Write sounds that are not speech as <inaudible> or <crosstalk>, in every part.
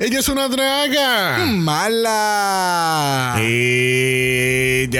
Ella es una draga. Mala. Ella.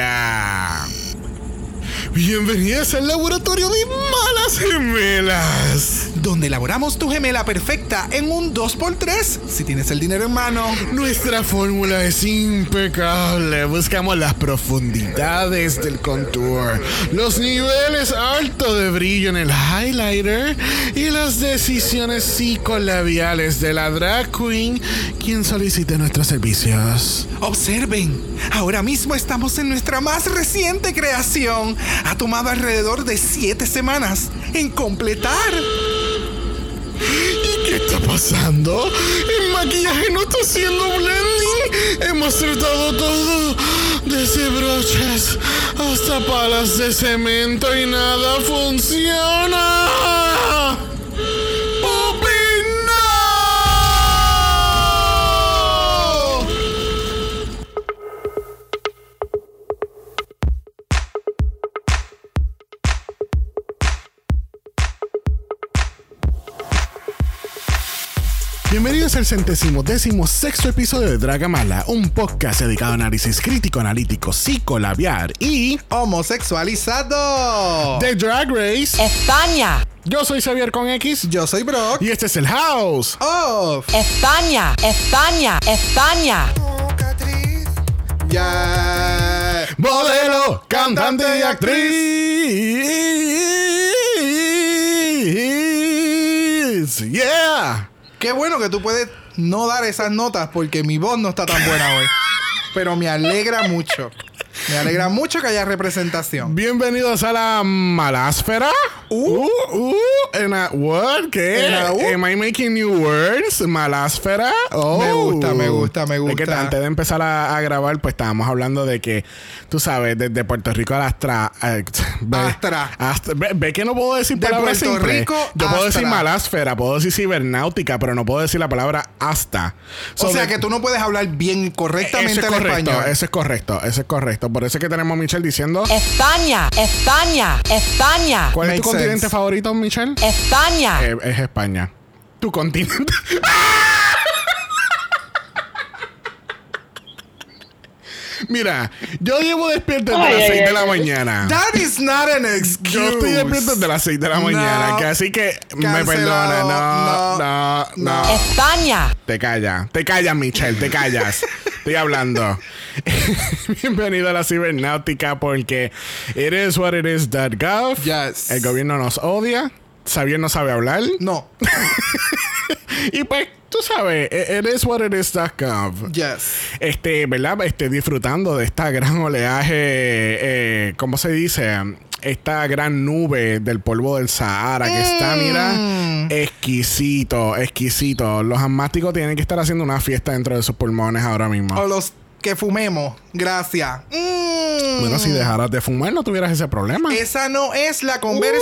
Bienvenidas al laboratorio de malas gemelas. Donde elaboramos tu gemela perfecta en un 2x3 si tienes el dinero en mano. Nuestra fórmula es impecable. Buscamos las profundidades del contour, los niveles altos de brillo en el highlighter y las decisiones psicolabiales de la drag queen quien solicite nuestros servicios. Observen, ahora mismo estamos en nuestra más reciente creación. Ha tomado alrededor de 7 semanas en completar. ¿Y qué está pasando? El maquillaje no está haciendo blending. Hemos tratado todo, desde brochas hasta palas de cemento y nada funciona. Bienvenidos al centésimo décimo sexto episodio de Dragamala, un podcast dedicado a análisis crítico, analítico, psicolabiar y Homosexualizado. de Drag Race. España, Yo soy Xavier con X Yo soy Brock. y este es el House. Off. España, España, España. Ya. Modelo, cantante y actriz. Yeah. Qué bueno que tú puedes no dar esas notas porque mi voz no está tan buena hoy. Pero me alegra mucho. Me alegra mucho que haya representación. Bienvenidos a la malásfera. Uh, uh, en a, what? ¿Qué? Uh. Am I making new words? Malásfera. Oh. Me gusta, me gusta, me Es que gusta. antes de empezar a, a grabar, pues estábamos hablando de que, tú sabes, desde Puerto Rico a la Astra. eh, <laughs> ve, Astra. Astra- ve, ve que no puedo decir De palabras Puerto simples. Rico, Yo puedo decir malásfera, puedo decir cibernáutica, pero no puedo decir la palabra hasta. O sea de- que tú no puedes hablar bien correctamente eso es el correcto, español. eso es correcto, eso es correcto. Por eso es que tenemos a Michelle diciendo. España, España, España, ¿Cuál es tu Makes continente sense. favorito, Michelle? España. Eh, es España. Tu continente. <laughs> Mira, yo llevo despierto desde Ay, las ay, 6 de ay, la mañana. That is not an excuse. Yo estoy despierto desde las 6 de la mañana, No. que así que me Cancelado. perdona. No, no, No. no. No. España, Te callas, te callas, Michelle, te callas. <laughs> Estoy hablando. <laughs> Bienvenido a la cibernáutica porque it is what it is gov. Yes. El gobierno nos odia. Xavier no sabe hablar. No. <laughs> Y pues, tú sabes, it is what it is gov. Yes. Este, ¿verdad? Este, disfrutando de esta gran oleaje, eh, ¿cómo se dice? Esta gran nube del polvo del Sahara que está, mira, exquisito, exquisito. Los asmáticos tienen que estar haciendo una fiesta dentro de sus pulmones ahora mismo. O los que fumemos. Gracias. Mm. Bueno, si dejaras de fumar, no tuvieras ese problema. Esa no es la conversación.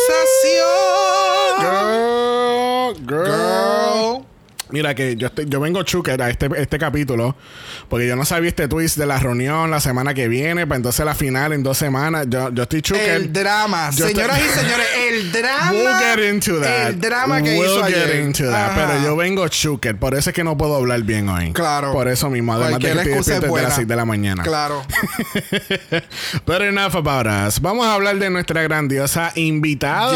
Girl, girl. Girl. Mira que yo estoy, yo vengo chuker a este, este capítulo porque yo no sabía este twist de la reunión la semana que viene, pues entonces la final en dos semanas. Yo, yo estoy chuker. El drama. Yo Señoras estoy- y señores, el <laughs> drama. We'll get into that. El drama que we'll hizo get ayer. into that. Pero yo vengo chuker. Por eso es que no puedo hablar bien hoy. Claro. Por eso mismo. Además de que estoy despierto desde las 6 de la mañana. Claro. <laughs> But enough about us. Vamos a hablar de nuestra grandiosa invitada.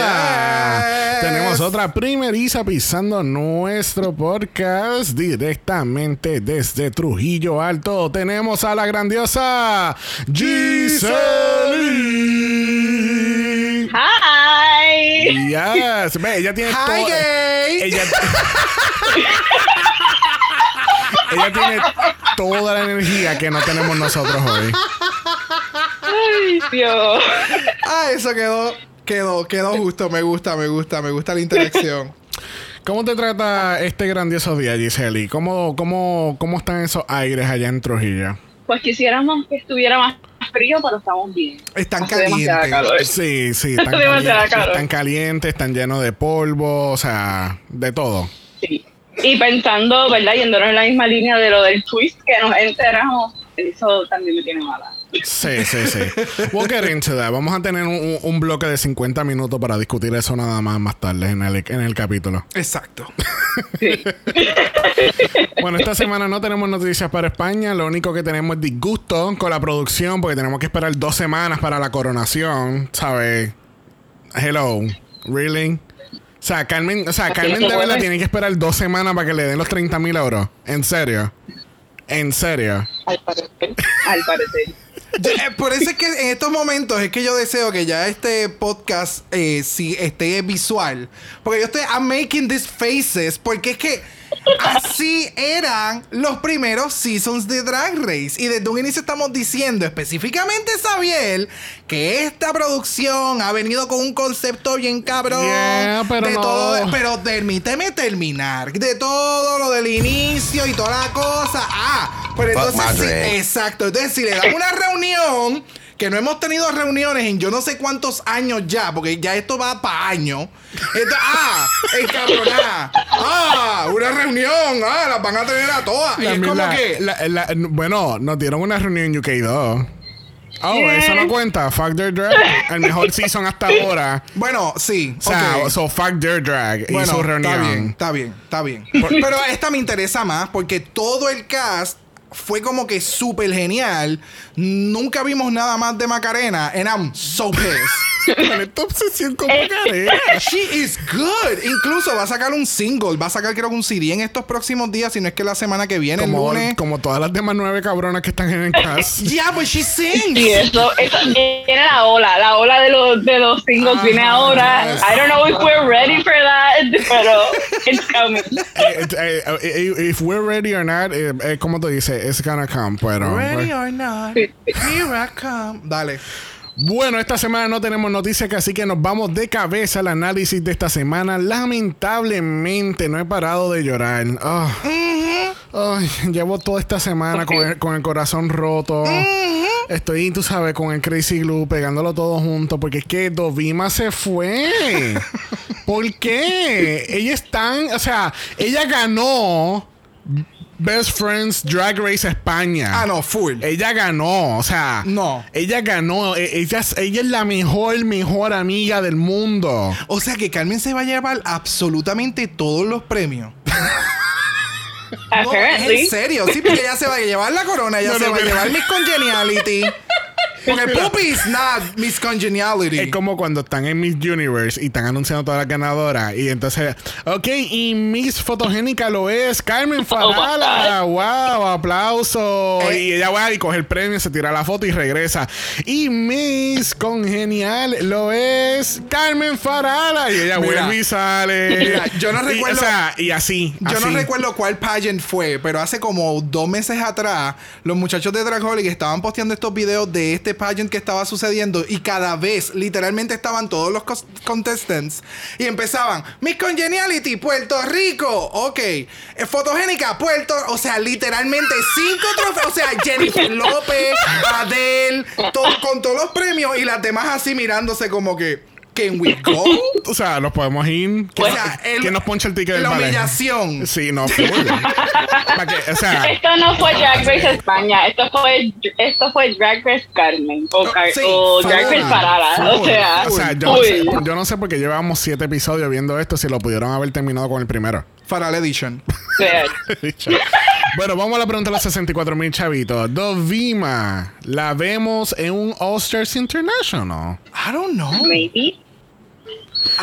Yes. Tenemos otra primeriza pisando nuestro podcast directamente desde Trujillo Alto. Tenemos a la grandiosa Giselle. Hi. Yes. Ve, ella tiene Hi, todo- gay. Ella, <laughs> ella tiene toda la energía que no tenemos nosotros hoy. Ay, Dios. Ah, eso quedó. Quedó, quedó justo. Me gusta, me gusta, me gusta la interacción. ¿Cómo te trata este grandioso día, Giseli? ¿Cómo, cómo, ¿Cómo están esos aires allá en Trujillo? Pues quisiéramos que estuviera más frío, pero estamos bien. Están Hace calientes. calor. Sí, sí, están calientes, calor. están calientes, están llenos de polvo, o sea, de todo. Sí. Y pensando, ¿verdad? Yéndonos en la misma línea de lo del twist que nos enteramos, eso también me tiene mala. Sí, sí, sí. We'll get into that. Vamos a tener un, un bloque de 50 minutos para discutir eso nada más más tarde en el, en el capítulo. Exacto. Sí. <laughs> Bueno, esta semana no tenemos noticias para España. Lo único que tenemos es disgusto con la producción porque tenemos que esperar dos semanas para la coronación. ¿Sabes? Hello. ¿Really? O sea, Carmen, o sea, Carmen de verdad tiene que esperar dos semanas para que le den los 30 mil euros. ¿En serio? ¿En serio? Al parecer. Al parecer. Eh, por eso es que en estos momentos es que yo deseo que ya este podcast eh, sí esté visual. Porque yo estoy I'm making these faces. Porque es que así eran los primeros seasons de Drag Race. Y desde un inicio estamos diciendo, específicamente Sabiel, que esta producción ha venido con un concepto bien cabrón. Yeah, pero de no. todo, pero permíteme terminar. De todo lo del inicio y toda la cosa. Ah, pero entonces sí. Exacto. Entonces, si le damos una reunión, que no hemos tenido reuniones en yo no sé cuántos años ya, porque ya esto va para años. Entonces, ah, encabronada. Ah, una reunión. Ah, las van a tener a todas. Y es como la- que. la- la- bueno, nos dieron una reunión en UK2. Oh, Yeah. eso no cuenta. Fuck their drag. El mejor <laughs> season hasta ahora. Bueno, sí. O sea, ok. so fuck their drag y su reunión. Está bien, está bien, está bien. Pero esta me interesa más porque todo el cast fue como que súper genial. Nunca vimos nada más de Macarena. And I'm so pissed. Con esta obsesión con Macarena. She is good. Incluso va a sacar un single. Va a sacar creo que un CD en estos próximos días. Si no es que la semana que viene, el Como, lunes. como todas las demás nueve cabronas que están en el cast. <laughs> Yeah, but she sings. Y eso, eso viene la ola, la ola de los, de los singles Ajá. viene ahora. I don't know if we're ready for that, pero it's coming. <laughs> Eh, eh, eh, if we're ready or not, eh, eh, como tú dices, it's gonna come. Pero, Ready or not, here I come. Dale. Bueno, esta semana no tenemos noticias, así que nos vamos de cabeza al análisis de esta semana. Lamentablemente no he parado de llorar. Ay, llevo toda esta semana con el, con el corazón roto. Estoy, tú sabes, con el Crazy Glue pegándolo todo junto porque es que Dovima se fue. <laughs> ¿Por qué? Ella es tan, o sea, ella ganó Best Friends Drag Race España. Ah, no, full. Ella ganó, o sea. No. Ella ganó. e- Ella, es- ella es la mejor, mejor amiga del mundo. O sea que Carmen se va a llevar absolutamente todos los premios. <laughs> No, es en serio, sí, porque ella se va a llevar la corona, ella No, se no, va a llevar Miss Congeniality. <laughs> Porque Puppy is not Miss Congeniality. Es como cuando están en Miss Universe y están anunciando todas las ganadoras. Y entonces, ok, y Miss Fotogénica lo es Carmen Farala. wow, aplauso. Eh. Y ella va y coge el premio, se tira la foto y regresa. Y Miss Congenial lo es Carmen Farala. Y ella Mira. vuelve y sale. Mira, yo no Y, recuerdo- o sea, y así. Yo no recuerdo cuál pageant fue, pero hace como dos meses atrás, los muchachos de Dragolic estaban posteando estos videos de este pageant que estaba sucediendo y cada vez, literalmente, estaban todos los contestants y empezaban, Miss Congeniality, Puerto Rico, ok, Eh, Fotogénica, Puerto, o sea, literalmente cinco trofeos, o sea, <laughs> Jennifer López, Adele, con todos los premios y las demás así mirándose como que, ¿can we go? <laughs> O sea, nos podemos ir. O ¿Quién, sea, el- quién nos poncha el ticket del la humillación. Sí, no, full. Que- o sea, Esto no fue Drag Race España, esto fue, esto fue Drag Race Carmen o, Car- Sí, o Drag Race Parada. O full. sea, O sea, yo, no sé, yo no sé porque llevamos siete episodios viendo esto si lo pudieron haber terminado con el primero. Faral Edition. Sea, <laughs> bueno, vamos a la pregunta de los 64 mil chavitos. Dovima, ¿la vemos en un All-Stars International? I don't know. maybe.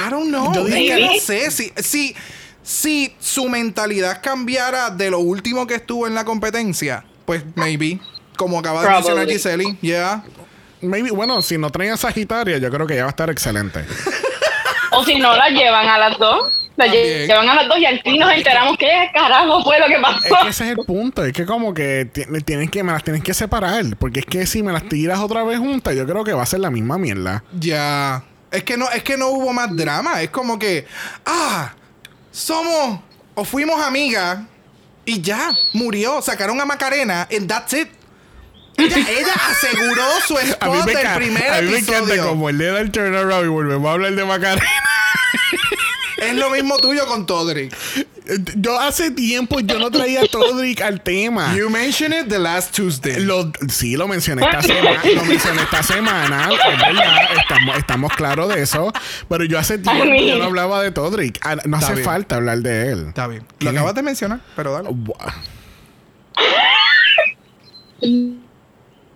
I don't know. Yo que no sé. Si, si, si su mentalidad cambiara de lo último que estuvo en la competencia, pues maybe. Como acaba de mencionar Probably. Giseli. Yeah. Maybe, bueno, si no traen a Sagitaria, yo creo que ya va a estar excelente. <laughs> O si no, las llevan a las dos. También. llevan a las dos y al fin nos enteramos qué carajo fue lo que Es pasó. que ese es el punto. Es que como que ti- tienen que, me las tienes que separar. Porque es que si me las tiras otra vez juntas, yo creo que va a ser la misma mierda. Ya. Es que no, es que no hubo más drama. Es como que. Ah. Somos. O fuimos amigas. Y ya. Murió. Sacaron a Macarena. And that's it. Ella, ella aseguró su <laughs> spot del primer a mí me encanta episodio. como el día del turnaround y volvemos a hablar de Macarena. Es lo mismo tuyo con Todrick. Yo hace tiempo yo no traía a Todrick al tema. You mentioned it the last Tuesday. Lo- sí, lo mencioné esta semana. Lo mencioné esta semana. Es verdad, estamos, estamos claros de eso. Pero yo hace tiempo yo no hablaba de Todrick. Ah, No Está hace bien. falta hablar de él. Está bien. Lo ¿Quién acabas de mencionar, pero dale. <laughs>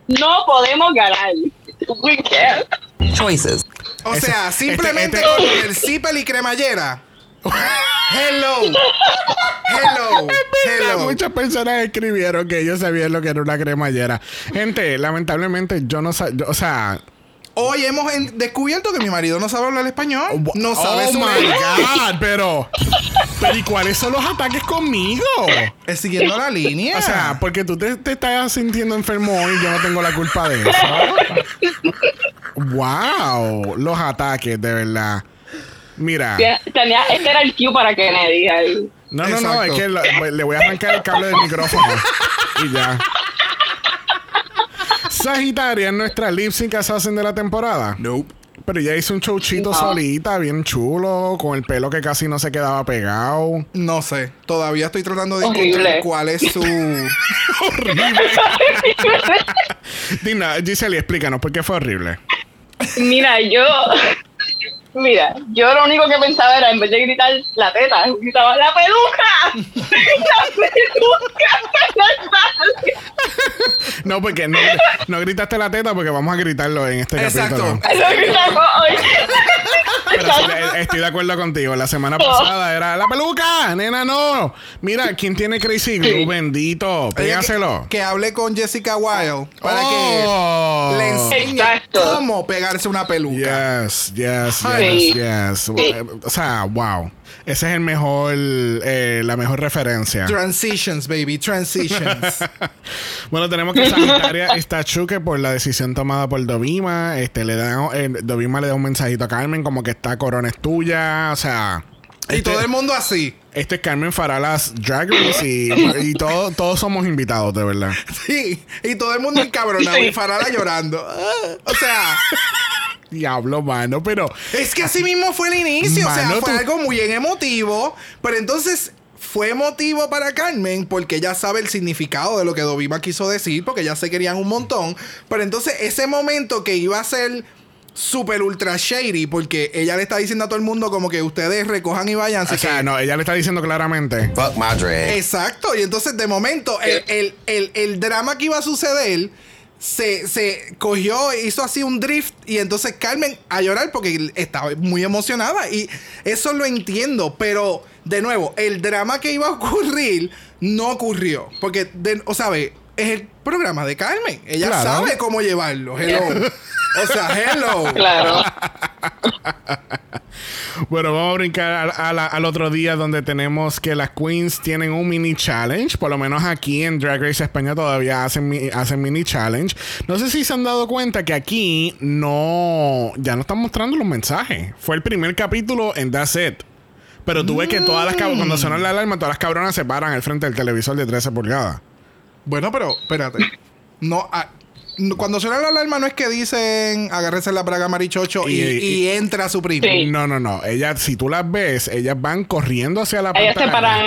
No podemos ganar. We can't. Choices. O Ese- sea, este- simplemente este- con el cipel y cremallera. Hello. Hello. <laughs> Hello. Muchas personas escribieron que ellos sabían lo que era una cremallera. Gente, lamentablemente yo no sé, o sea, Hoy hemos descubierto que mi marido no sabe hablar español. No sabe oh su my god, pero pero ¿y cuáles son los ataques conmigo? Es siguiendo la línea. O sea, porque tú te, te estás sintiendo enfermo hoy y yo no tengo la culpa de eso. wow, los ataques, de verdad. Mira. Tenía, este era el cue para Kennedy. ahí. No, no, no, Exacto. es que lo- le voy a arrancar el cable del micrófono. y ya. Sagitaria es nuestra lip sync assassin de la temporada. Nope. Pero ella hizo un showchito No. solita, bien chulo, con el pelo que casi no se quedaba pegado. No sé. Todavía estoy tratando de Horrible. encontrar cuál es su. <laughs> <laughs> Dina, Giselle, explícanos por qué fue horrible. Mira, yo. Mira, yo lo único que pensaba era, en vez de gritar la teta, gritaba ¡La peluca! <laughs> ¡La peluca! <laughs> No, porque no, no gritaste la teta porque vamos a gritarlo en este Exacto. capítulo. Eso gritaba hoy. Pero sí, estoy de acuerdo contigo. La semana pasada era la peluca, nena, no. Mira, ¿quién tiene Crazy Glue? Sí. Bendito. Pégaselo. Que, que hable con Jessica Wilde para Oh. que le enseñe Exacto. cómo pegarse una peluca. Yes, yes, Ay. Yes, yes. O sea, wow. Ese es el mejor, eh, la mejor referencia. Transitions, baby, transitions. <laughs> Bueno, tenemos que Sagitaria está chuque por la decisión tomada por Dovima. Este, le da, eh, Dovima le da un mensajito a Carmen como que esta corona es tuya. O sea. y este- todo el mundo así. Este es Carmen Faralas Drag Race y, y todo- todos somos invitados, de verdad. Sí, y todo el mundo encabronado y Farala llorando. Ah, o sea, Diablo, mano, pero es que así mismo fue el inicio. o sea, fue tú- algo muy bien emotivo. Pero entonces fue emotivo para Carmen porque ella sabe el significado de lo que Dovima quiso decir, porque ya se querían un montón. Pero entonces ese momento que iba a ser super ultra shady, porque ella le está diciendo a todo el mundo como que ustedes recojan y vayan. o sea, no, ella le está diciendo claramente. Fuck my drag. Exacto, y entonces de momento el, el- el- el drama que iba a suceder se, se cogió, hizo así un drift y entonces Carmen a llorar porque estaba muy emocionada y eso lo entiendo, pero de nuevo, el drama que iba a ocurrir no ocurrió, porque, de, o sabe, es el programa de Carmen, ella Claro. sabe cómo llevarlo, hello. O sea, hello. <laughs> Claro. <laughs> Bueno, vamos a brincar al, a la- al otro día donde tenemos que las queens tienen un mini challenge. Por lo menos aquí en Drag Race España todavía hacen, mi- hacen mini challenge. No sé si se han dado cuenta que aquí no... Ya no están mostrando los mensajes. Fue el primer capítulo en That's It. Pero tú ves que todas las... Cuando suena la alarma, todas las cabronas se paran al frente del televisor de 13 pulgadas. Bueno, pero espérate. No, ah, cuando suena la alarma no es que dicen agárrese la braga marichocho y, Y- y y- entra su primo. Sí. No, no, no. Ellas, si tú las ves, ellas van corriendo hacia la Ellas se paran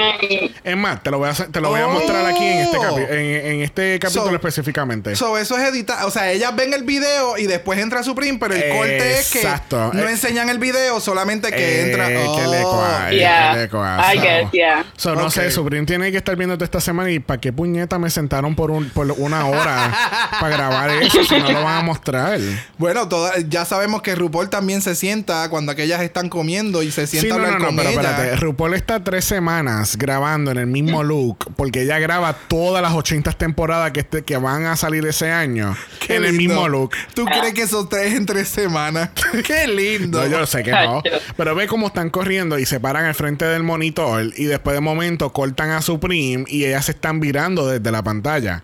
Es más, te lo voy a, te lo voy a mostrar aquí en este, capi- en, en este capítulo So- específicamente. So, eso es editar. O sea, ellas ven el video y después entra su primo, pero el corte es que Exacto. no Eh, enseñan el video, solamente que Eh, entra. que le Oh. cua- eh, Yeah. que le I so- guess, yeah. So, no sé, Supreme tiene que estar viendo toda esta semana y para qué puñeta me sentaron por, un, por una hora <laughs> para grabar <laughs> eso si no lo van a mostrar. Bueno, toda- ya sabemos que RuPaul también se sienta cuando aquellas están comiendo y se sienta Sí, a no, hablar no, no, con pero ella. espérate. RuPaul está tres semanas grabando en el mismo look porque ella graba todas las 80 temporadas que, este- que van a salir ese año Qué en el mismo look. ¿Tú crees que son tres en tres semanas? <laughs> Qué lindo. No, yo sé que no. Pero ve cómo están corriendo y se paran al frente del monitor y después de momento cortan a Supreme y ellas se están virando desde la pantalla.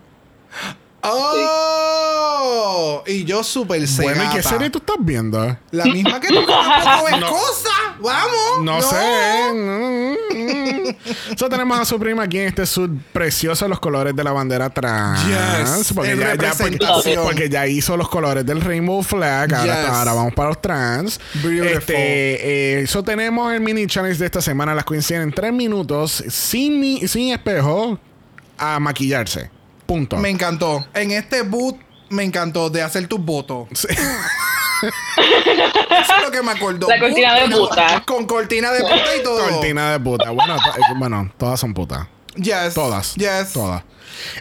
¡Oh! Y yo súper Bueno, ¿y qué serie tú estás viendo? La misma que tú tampoco ves cosas. Vamos. No, sé. Mm, mm, So tenemos a su prima aquí en este suit precioso, los colores de la bandera trans. Yes, porque, en ya, ya- porque, representación. porque ya hizo los colores del Rainbow Flag. Ahora, Yes. ahora vamos para los trans. Beautiful. Este, eh, tenemos el mini challenge de esta semana. Las queens tienen tres minutos sin, mi- sin espejo a maquillarse. Punto. Me encantó. En este boot me encantó de hacer tus votos. Sí. <laughs> Eso es lo que me acordó. La cortina de puta. Con cortina de puta y todo. Cortina de puta. Bueno, to- eh, bueno, todas son putas. Yes. Todas. Yes. Todas.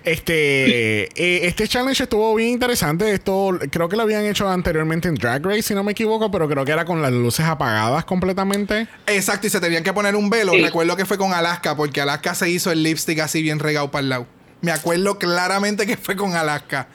Este, eh, este challenge estuvo bien interesante. Esto creo que lo habían hecho anteriormente en Drag Race, si no me equivoco, pero creo que era con las luces apagadas completamente. Exacto, y se tenían que poner un velo. Sí. Recuerdo que fue con Alaska, porque Alaska se hizo el lipstick así bien regado para el lado. Me acuerdo claramente que fue con Alaska.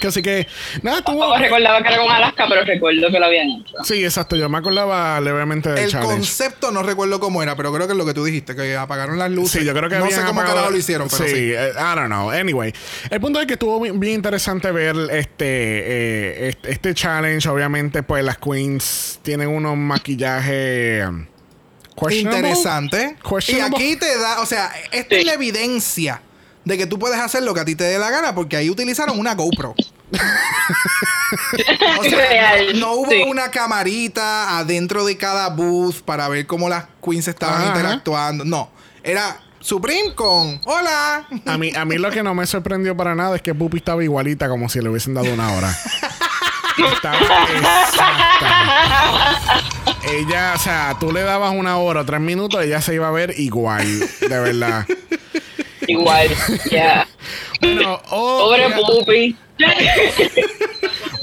Que Así que, nada, estuvo. No recordaba que era con Alaska, pero recuerdo que lo habían hecho. Sí, exacto. Yo me acordaba levemente del El challenge. concepto no recuerdo cómo era, pero creo que es lo que tú dijiste, que apagaron las luces. Sí, yo creo que No sé cómo apagado- carajo lo hicieron, pero sí. eh, I don't know. Anyway, el punto es que estuvo bien, bien interesante ver este, eh, este este challenge. Obviamente, pues las queens tienen unos maquillajes um, questionable. Interesante. Y aquí te da, o sea, esta es Sí. la evidencia de que tú puedes hacer lo que a ti te dé la gana, porque ahí utilizaron una GoPro. <laughs> o sea, Real, no, no hubo sí. una camarita adentro de cada booth para ver cómo las queens estaban Ajá. interactuando. No, era Supreme con Hola. A mí, a mí lo que no me sorprendió para nada es que Pupi estaba igualita como si le hubiesen dado una hora. <laughs> Estaba exacta. Ella, o sea, tú le dabas una hora o tres minutos, ella se iba a ver igual, de verdad. Igual, ya. <laughs> Bueno, Pobre Pupi.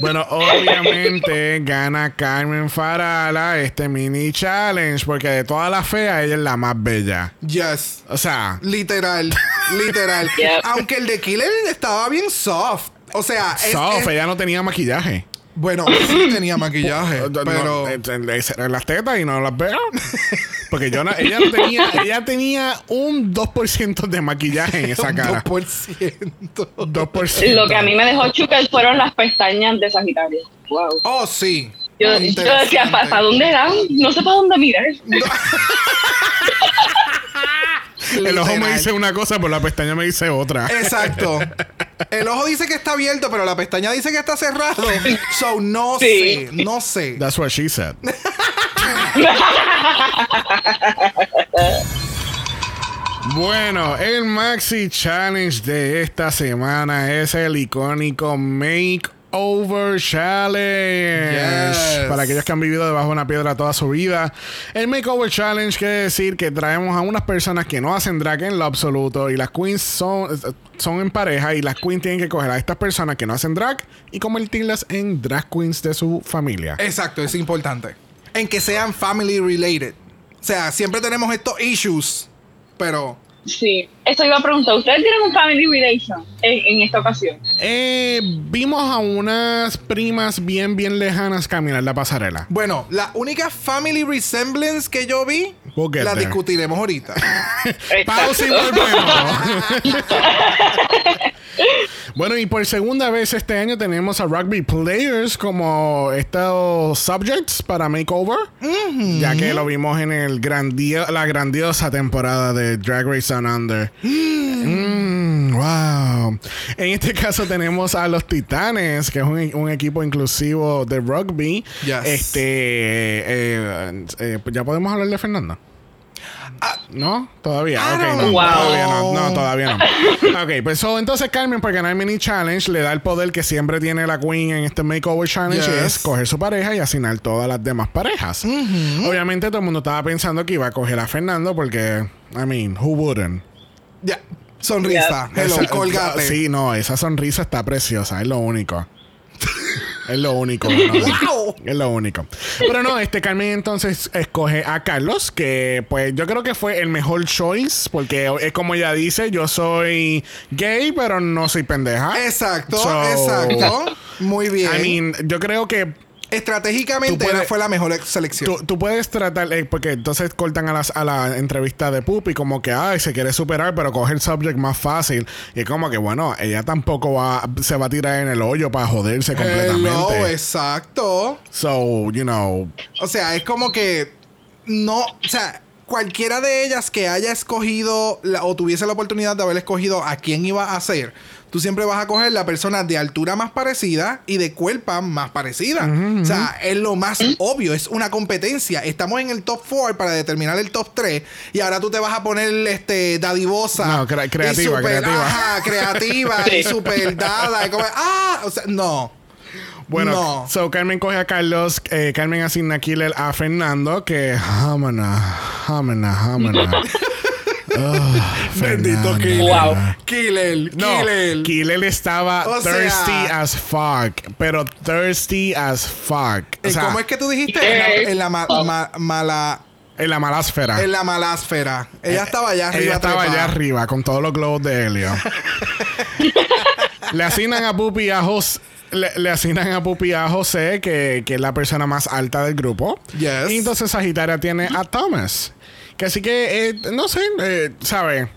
bueno, obviamente gana Carmen Farala este mini challenge porque de todas las feas ella es la más bella. Yes. O sea, Literal, <laughs> literal. Yep. Aunque el de Killer estaba bien soft. O sea, soft, es- ella no tenía maquillaje. bueno, sí tenía maquillaje, <laughs> No, pero en las tetas y no las veo. Porque yo no, ella no <laughs> tenía, ella tenía un 2% de maquillaje en esa cara. 2%. 2%. Lo que a mí me dejó chucar fueron las pestañas de Sagitario. Wow. Oh, sí. Yo, yo decía, ¿para dónde dan? No sé para dónde mirar. <laughs> El ojo me dice una cosa, pero la pestaña me dice otra. Exacto. El ojo dice que está abierto, pero la pestaña dice que está cerrado. So, no Sí. sé, no sé. That's what she said. <laughs> <laughs> Bueno, el Maxi Challenge de esta semana es el icónico Makeover Challenge. Yes. Para aquellos que han vivido debajo de una piedra toda su vida. El Makeover Challenge quiere decir que traemos a unas personas que no hacen drag en lo absoluto y las queens son, son en pareja y las queens tienen que coger a estas personas que no hacen drag y convertirlas en drag queens de su familia. Exacto, es importante. En que sean family related. O sea, siempre tenemos estos issues, pero Sí. Eso iba a preguntar. ¿Ustedes tienen un family relation en, en esta ocasión? Eh, vimos a unas primas bien, bien lejanas caminar la pasarela. bueno, la única family resemblance que yo vi, We'll la there. discutiremos ahorita. Pausa y volvemos. bueno, y por segunda vez este año tenemos a Rugby Players como estos subjects para Makeover. Ya que lo vimos en el grandio- la grandiosa temporada de Drag Race Down Under. Mm, wow. En este <laughs> caso tenemos a los Titanes, que es un, un equipo inclusivo de rugby. Yes. Este, eh, eh, ya podemos hablar de Fernanda. ¿No? Todavía. I Ok, don't no, todavía no. No, todavía no. ok, pues so, entonces Carmen, por ganar el mini challenge, le da el poder que siempre tiene la Queen en este makeover challenge, y es coger su pareja y asignar todas las demás parejas. Obviamente todo el mundo estaba pensando que iba a coger a Fernando porque, I mean, who wouldn't? Ya. Sonrisa. Yeah. Hello, colgate. Sí, no, esa sonrisa está preciosa, es lo único. es lo único. Es lo único. Pero no, este Carmen entonces escoge a Carlos, que pues yo creo que fue el mejor choice, porque es como ella dice, yo soy gay, pero no soy pendeja. Exacto, So, exacto. Muy bien. I mean, yo creo que Estratégicamente puedes- fue la mejor selección. tú, tú puedes tratar, eh, porque entonces cortan a, las, a la entrevista de Pupi como que, ay, se quiere superar, pero coge el subject más fácil. Y es como que, bueno, ella tampoco va, se va a tirar en el hoyo para joderse Hello, completamente. exacto. So, you know, O sea, es como que no, o sea, cualquiera de ellas que haya escogido la- o tuviese la oportunidad de haber escogido a quién iba a ser, tú siempre vas a coger la persona de altura más parecida y de cuerpo más parecida. O sea, es lo más obvio, es una competencia. Estamos en el top 4 para determinar el top 3 y ahora tú te vas a poner este dadivosa. No, cre- y creativa, super- creativa. Ajá, creativa y <laughs> super dada. y como, ah, o sea, no. Bueno, No. so Carmen coge a Carlos, eh, Carmen asigna a Killer a Fernando, que jámana, jámana, jámana. <laughs> Ah, Bendito. Killer. Wow. Killer, No, Killer. Killer estaba O sea- thirsty as fuck, pero thirsty as fuck. O Eh, sea, ¿Cómo es que tú dijiste? En la, en la ma- ma- mala. en la malásfera. En la malásfera. Ella estaba allá arriba. Eh, Ella estaba trepada. allá arriba con todos los globos de helio. <laughs> le asignan a Pupi a José. Le, le asignan a Pupi a José, que, que es la persona más alta del grupo. Yes. Y entonces Sagitaria tiene a Thomas. Así que, eh, no sé, eh, ¿sabe?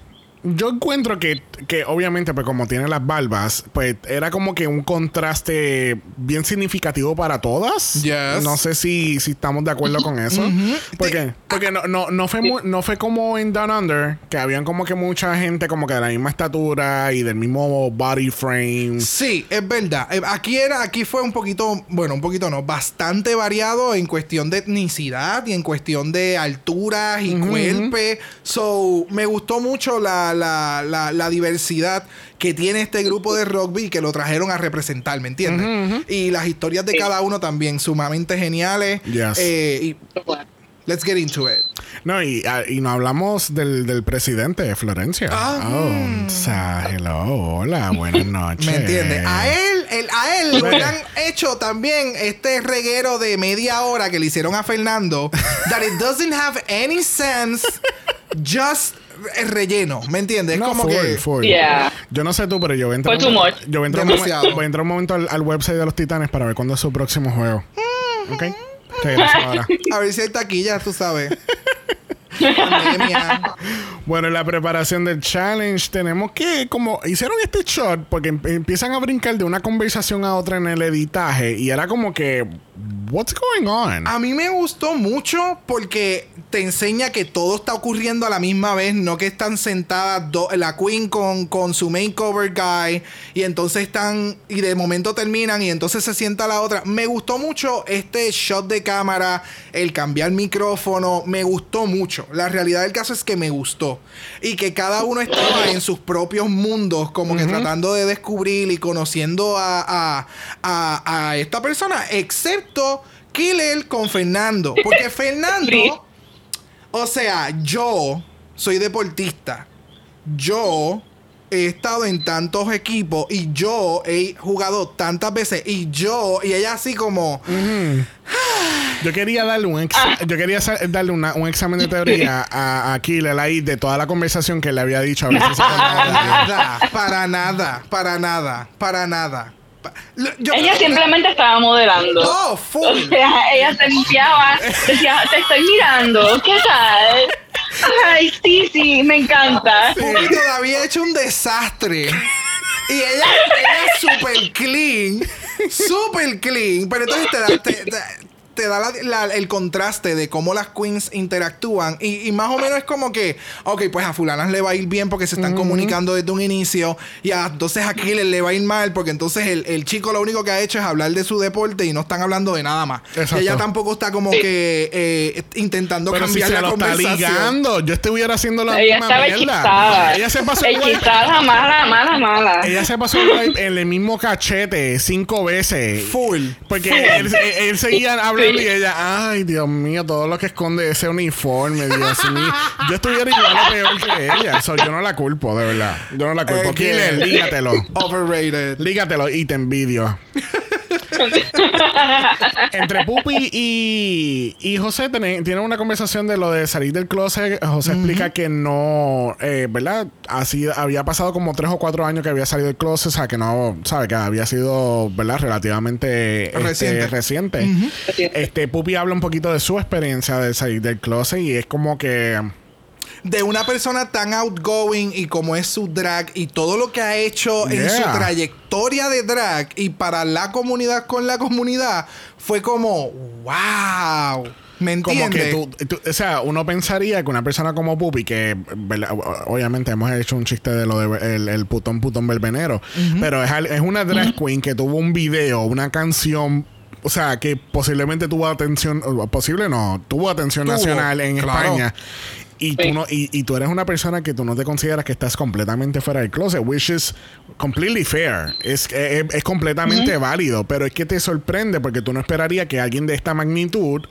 Yo encuentro que, que obviamente, pues como tiene las barbas, pues era como que un contraste bien significativo para todas. Yes. No sé si, si estamos de acuerdo con eso. ¿Por qué? Porque no, no, no, fue mu- no fue como en Down Under, que habían como que mucha gente como que de la misma estatura y del mismo body frame. Sí, es verdad. Eh, Aquí era, aquí fue un poquito, bueno, un poquito no, bastante variado en cuestión de etnicidad y en cuestión de alturas y cuerpo. So, me gustó mucho la, la, la, la diversidad que tiene este grupo de rugby que lo trajeron a representar, ¿me entiendes? Y las historias de cada uno también sumamente geniales. Yes. Eh, y let's get into it. No, y, ah, y no hablamos del, del presidente de Florencia. Ah. Oh, o sea, hello, hola, buenas <laughs> noches. ¿Me entiendes? A él, el- a él le hubieran hecho también este reguero de media hora que le hicieron a Fernando. that it doesn't have any sense. Just el relleno. ¿Me entiendes? Es No, como full, que. full. Yeah. Yo no sé tú, pero yo voy a entrar, yo voy a entrar, un, voy a entrar un momento al, al website de los titanes para ver cuándo es su próximo juego. ¿Ok? Ok, ahora. <laughs> A ver si hay taquillas, tú sabes. <laughs> Pandemia. Bueno, en la preparación del challenge tenemos que, como hicieron este shot, porque em- empiezan a brincar de una conversación a otra en el editaje y era como que, what's going on? A mí me gustó mucho porque te enseña que todo está ocurriendo a la misma vez, no que están sentadas la Queen con, con su makeover guy y entonces están y de momento terminan y entonces se sienta la otra. Me gustó mucho este shot de cámara, el cambiar micrófono, me gustó mucho. La realidad del caso es que me gustó y que cada uno estaba en sus propios mundos, como que tratando de descubrir y conociendo a, a, a- a esta persona, excepto Killer con Fernando. Porque <laughs> Fernando, o sea, yo soy deportista. Yo he estado en tantos equipos y yo he jugado tantas veces y yo, y ella así como... Yo quería darle un ex- yo quería darle una- un examen de teoría a, a Killer ahí de toda la conversación que le había dicho a. <laughs> Nada, para nada, para nada, para nada. Yo- Ella simplemente estaba modelando. Oh, full. O sea, ella se limpiaba, decía, te estoy mirando, ¿qué tal? Ay, sí, sí, me encanta. Pupi todavía ha hecho un desastre. Y ella, ella es super clean. Super clean. Pero entonces te da, te- te da la- la- el contraste de cómo las queens interactúan. Y, y más o menos es como que, ok, pues a fulanas le va a ir bien porque se están comunicando desde un inicio. Y a, entonces a Killer le va a ir mal porque entonces el, el chico lo único que ha hecho es hablar de su deporte y no están hablando de nada más. Exacto. Y ella tampoco está como que eh, intentando Pero si cambiar se la lo está conversación. ligando, yo estuviera haciendo la Ella misma estaba mierda. Ella se pasó Hechizada, mala, mala, mala. Ella se pasó en el mismo cachete cinco veces. Full. Porque él, él- él seguía hablando y ella, ay, Dios mío, todo lo que esconde ese uniforme, Dios mío. Yo estuviera igual o peor que ella. So, yo no la culpo, de verdad. Yo no la culpo. Eh, Killer, lígatelo. <laughs> Overrated. Lígatelo y te envidio. <laughs> Entre Pupi y, y José tienen, tienen una conversación de lo de salir del closet. José explica que no, eh, ¿verdad? Así había pasado como tres o cuatro años que había salido del closet, o sea, que no, ¿sabe? Que había sido, ¿verdad? Relativamente este, Reciente. reciente. Este, Pupi habla un poquito de su experiencia de salir del closet y es como que. De una persona tan outgoing y como es su drag y todo lo que ha hecho en su trayectoria de drag y para la comunidad con la comunidad fue como wow. ¿Me Como que tú, tú- o sea, uno pensaría que una persona como Pupi, que obviamente hemos hecho un chiste de lo de el, el putón putón verbenero, pero es, es una drag queen que tuvo un video, una canción. O sea, que posiblemente tuvo atención, posible no, tuvo atención Tuvo, nacional en claro. España. Y tú, Sí. no, y, y tú eres una persona que tú no te consideras que estás completamente fuera del closet, which is completely fair. Es, es, es completamente válido, pero es que te sorprende porque tú no esperarías que alguien de esta magnitud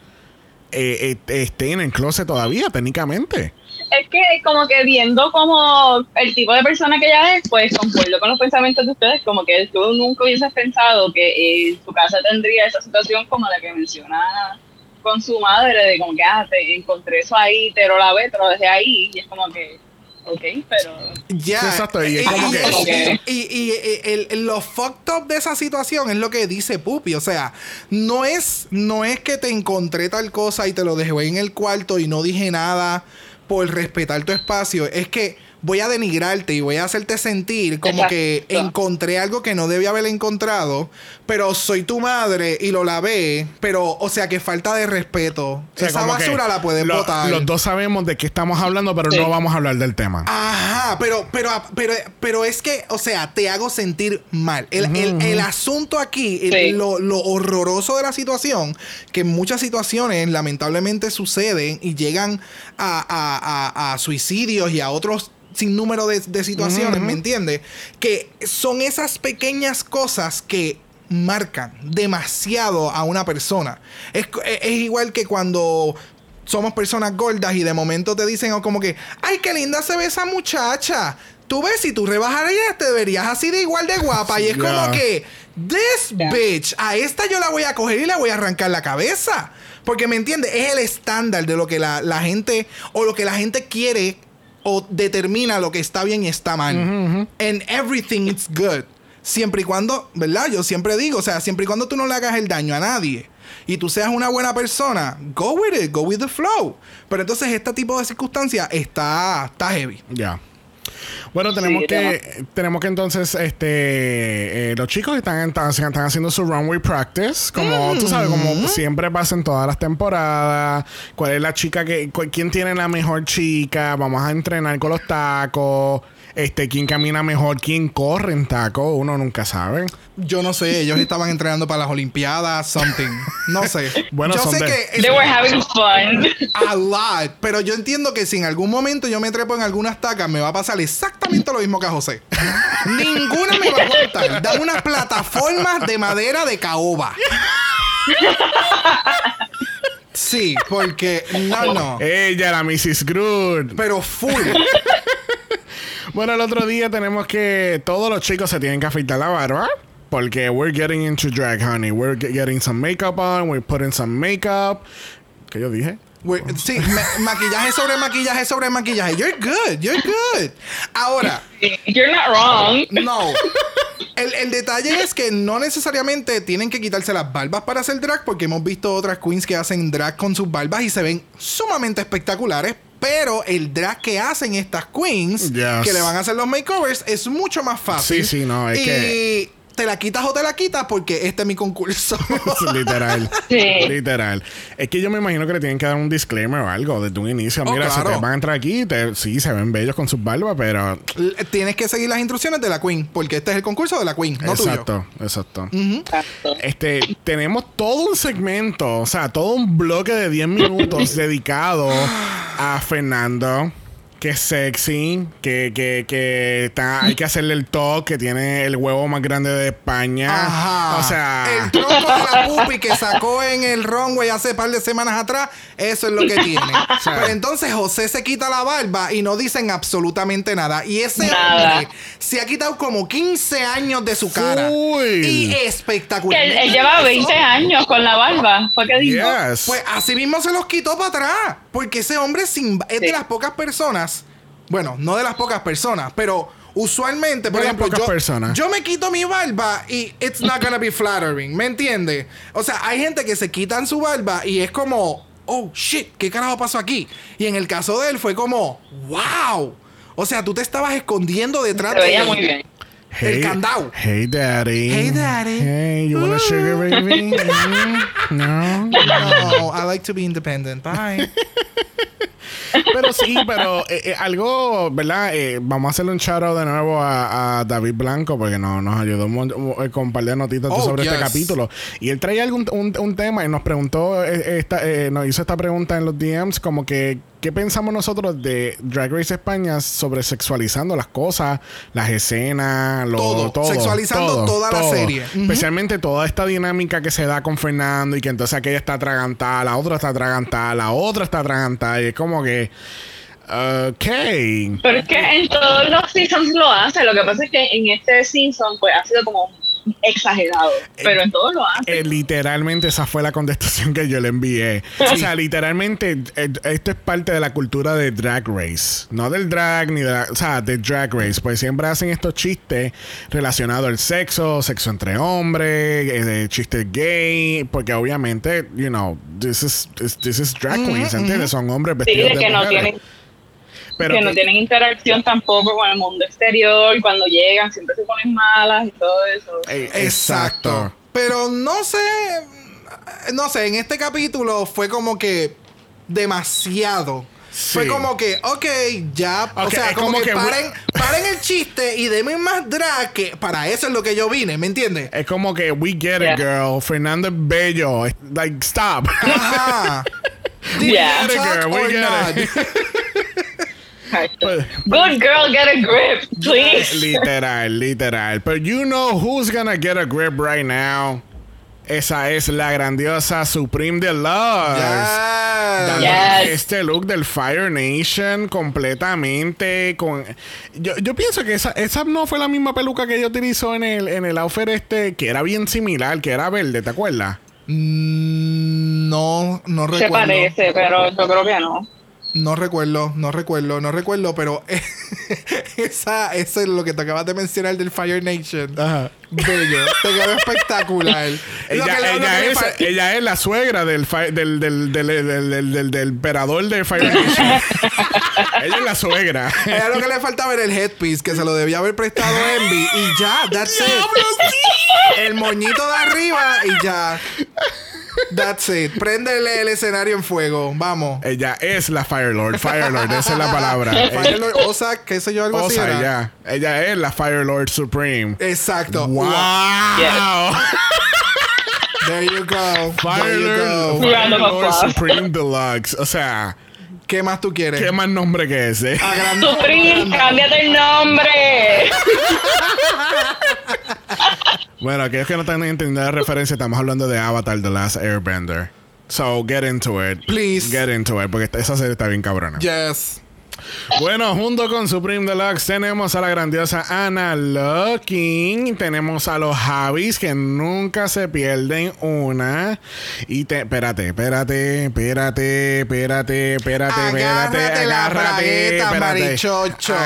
eh, eh, esté en el closet todavía, técnicamente. Es que como que viendo como el tipo de persona que ella es, pues concuerdo con los pensamientos de ustedes, como que tú nunca hubieses pensado que eh, en su casa tendría esa situación como la que menciona con su madre, de como que, ah, te encontré eso ahí, te lo lavé, te lo dejé ahí, y es como que, ok, pero... Ya. Sí, exacto, y es como que- y- y- y el, el- lo fucked up de esa situación es lo que dice Pupi. O sea, no es, no es que te encontré tal cosa y te lo dejé en el cuarto y no dije nada por respetar tu espacio. Es que voy a denigrarte y voy a hacerte sentir como Exacto. que encontré algo que no debía haber encontrado, pero soy tu madre y lo lavé. Pero, o sea, que falta de respeto. O sea, Esa basura la puedes lo- botar. Los dos sabemos de qué estamos hablando, pero Sí. no vamos a hablar del tema. Ajá, pero, pero, pero, pero es que, o sea, te hago sentir mal. El, el- el asunto aquí, el- Sí. lo, lo horroroso de la situación, que en muchas situaciones lamentablemente suceden y llegan a, a- a- a suicidios y a otros sin número de, de situaciones, ¿me entiendes? Que son esas pequeñas cosas que marcan demasiado a una persona. Es, es igual que cuando somos personas gordas y de momento te dicen oh, como que, ay, qué linda se ve esa muchacha. Tú ves, si tú rebajarías, te verías así de igual de guapa. Y es como que, this bitch, a esta yo la voy a coger y la voy a arrancar la cabeza. Porque me entiendes, es el estándar de lo que la, la gente o lo que la gente quiere o determina lo que está bien y está mal. And everything is good. Siempre y cuando, ¿verdad? Yo siempre digo, o sea, siempre y cuando tú no le hagas el daño a nadie y tú seas una buena persona, go with it, go with the flow. Pero entonces este tipo de circunstancias está, está heavy. Ya. Bueno, tenemos Sí, que tenemos que entonces este eh, los chicos están, están, están haciendo su runway practice, como tú sabes, como siempre pasa en todas las temporadas. ¿Cuál es la chica que quién tiene la mejor chica? Vamos a entrenar con los tacos. Este, quién camina mejor, quién corre en tacos, uno nunca sabe. Yo no sé, ellos estaban entrenando para las Olimpiadas, something. No sé. Bueno, yo son sé de- que They were having fun. a lot, pero yo entiendo que si en algún momento yo me trepo en algunas tacas, me va a pasar exactamente lo mismo que a José. Ninguna me va a aguantar. Dame unas plataformas de madera de caoba. Sí, porque no, no. Ella, la Mrs. Groot. Pero full. Bueno, el otro día tenemos que todos los chicos se tienen que afeitar la barba. Porque we're getting into drag, honey. We're ge- getting some makeup on. We're putting some makeup. ¿Qué yo dije? Sí, ma- maquillaje sobre maquillaje sobre maquillaje. You're good, you're good. Ahora, You're not wrong. no. El, el detalle es que no necesariamente tienen que quitarse las barbas para hacer drag, porque hemos visto otras queens que hacen drag con sus barbas y se ven sumamente espectaculares. Pero el drag que hacen estas queens, Yes. que le van a hacer los makeovers, es mucho más fácil. Sí, sí, no, es y que- te la quitas o te la quitas porque este es mi concurso. <laughs> Literal. Sí. Literal. Es que yo me imagino que le tienen que dar un disclaimer o algo desde un inicio. Oh, Mira, si te van a entrar aquí, te- sí, se ven bellos con sus barbas, pero. L- Tienes que seguir las instrucciones de la queen, porque este es el concurso de la queen, no tuyo. exacto, exacto. Exacto. Este, tenemos todo un segmento, o sea, todo un bloque de 10 minutos <laughs> dedicado a Fernando. Que es sexy, que, que, que está, hay que hacerle el toque, que tiene el huevo más grande de España. Ajá. O sea, El tronco de la pupi que sacó en el runway hace par de semanas atrás, eso es lo que tiene. <laughs> sea- Pero entonces José se quita la barba y no dicen absolutamente nada. Y ese Nada. hombre se ha quitado como 15 años de su cara. Full. Y espectacular. él, él lleva 20 años con la barba. ¿Fue que dijo? yes. Pues así mismo se los quitó para atrás. Porque ese hombre sin, es de las pocas personas. Bueno, no de las pocas personas, pero usualmente, por De ejemplo, yo, personas. yo me quito mi barba y it's not gonna be flattering. ¿Me entiendes? O sea, hay gente que se quitan su barba y es como, oh shit, ¿qué carajo pasó aquí? Y en el caso de él fue como, wow. O sea, tú te estabas escondiendo detrás de él. muy bien. El candado. Hey, daddy. Hey, daddy. Hey, you want a sugar baby? <laughs> Mm, no. No, I like to be independent. Bye. <laughs> Pero sí, pero eh, eh, algo, ¿verdad? Eh, vamos a hacerle un shout out de nuevo a, a David Blanco porque no, nos ayudó un mon- eh, con un par de notitas Oh, sobre este capítulo. Y él traía algún, un, un tema y nos preguntó, esta, eh, nos hizo esta pregunta en los DMs como que, ¿qué pensamos nosotros de Drag Race España sobre sexualizando las cosas, las escenas, lo, Todo. todo? Sexualizando todo, toda la serie. Especialmente toda esta dinámica que se da con Fernando y que entonces aquella está atragantada, la otra está atragantada, la otra está atragantada y es como que... Ok. Pero es que en todos los seasons lo hace. Lo que pasa es que en este season pues ha sido como exagerado. Pero en todos lo hace. Eh, literalmente esa fue la contestación que yo le envié. O sea, literalmente eh, esto es parte de la cultura de Drag Race. No del drag ni de la... O sea, de Drag Race. Pues siempre hacen estos chistes relacionados al sexo, sexo entre hombres, eh, chistes gay. Porque obviamente, you know, this is, this, this is drag queens, ¿entiendes? Son hombres Sí, vestidos de que no mujeres. tienen, Pero que no que- tienen interacción tampoco con el mundo exterior. Cuando llegan siempre se ponen malas y todo eso. eh, Exacto. Pero no sé. No sé, en este capítulo fue como que demasiado. Fue como que, ok, ya. o sea, como, como que, que- paren, paren el chiste y denme más drag, que para eso es lo que yo vine, ¿me entiendes? Es como que we get Yeah. it, girl. Fernando es bello. Like, stop. Ajá. <laughs> Yeah. girl, we get it. <laughs> Pues- Good girl, get a grip, <laughs> please. literal, literal. But you know who's gonna get a grip right now? Esa es la grandiosa Supreme Deluxe. Yes. Yes. Este look del Fire Nation completamente con... Yo, yo pienso que esa, esa no fue la misma peluca que ella utilizó en el, en el outfit este, que era bien similar, que era verde, ¿te acuerdas? Mm, No, no Se recuerdo. parece, pero yo creo que no. No recuerdo, no recuerdo, no recuerdo, pero <laughs> esa, eso es lo que te acabas de mencionar del Fire Nation. Ajá. Bello, te quedó espectacular. <laughs> Ella, que- ella es, ella es la suegra del, del, del, del, del, emperador de Fire Nation. <laughs> ella es la suegra. ella lo que le faltaba era el headpiece, que se lo debía haber prestado Envy. Y ya, that's it. El moñito de arriba y ya. That's it. Préndele el escenario en fuego. Vamos. Ella es la Fire Lord. Fire Lord, esa es la palabra. <laughs> Fire Lord Osa, qué sé yo, algo así. Osa, era. ya. Ella es la Fire Lord Supreme. Exacto. Wow. There you go. There you go. Round of. Supreme Deluxe. O sea, ¿Qué más tú quieres? ¿qué más nombre que ese? Supreme, cámbiate el nombre. Bueno, aquellos que no están entendiendo la referencia, estamos hablando de Avatar The Last Airbender. So, get into it. Please. Get into it, porque esa serie está bien cabrona. Yes. Bueno, junto con Supreme Deluxe tenemos a la grandiosa Ana Looking. Tenemos a los Javis que nunca se pierden una. Y te, espérate, espérate, espérate, espérate, espérate, espérate, Agárrate la bragueta.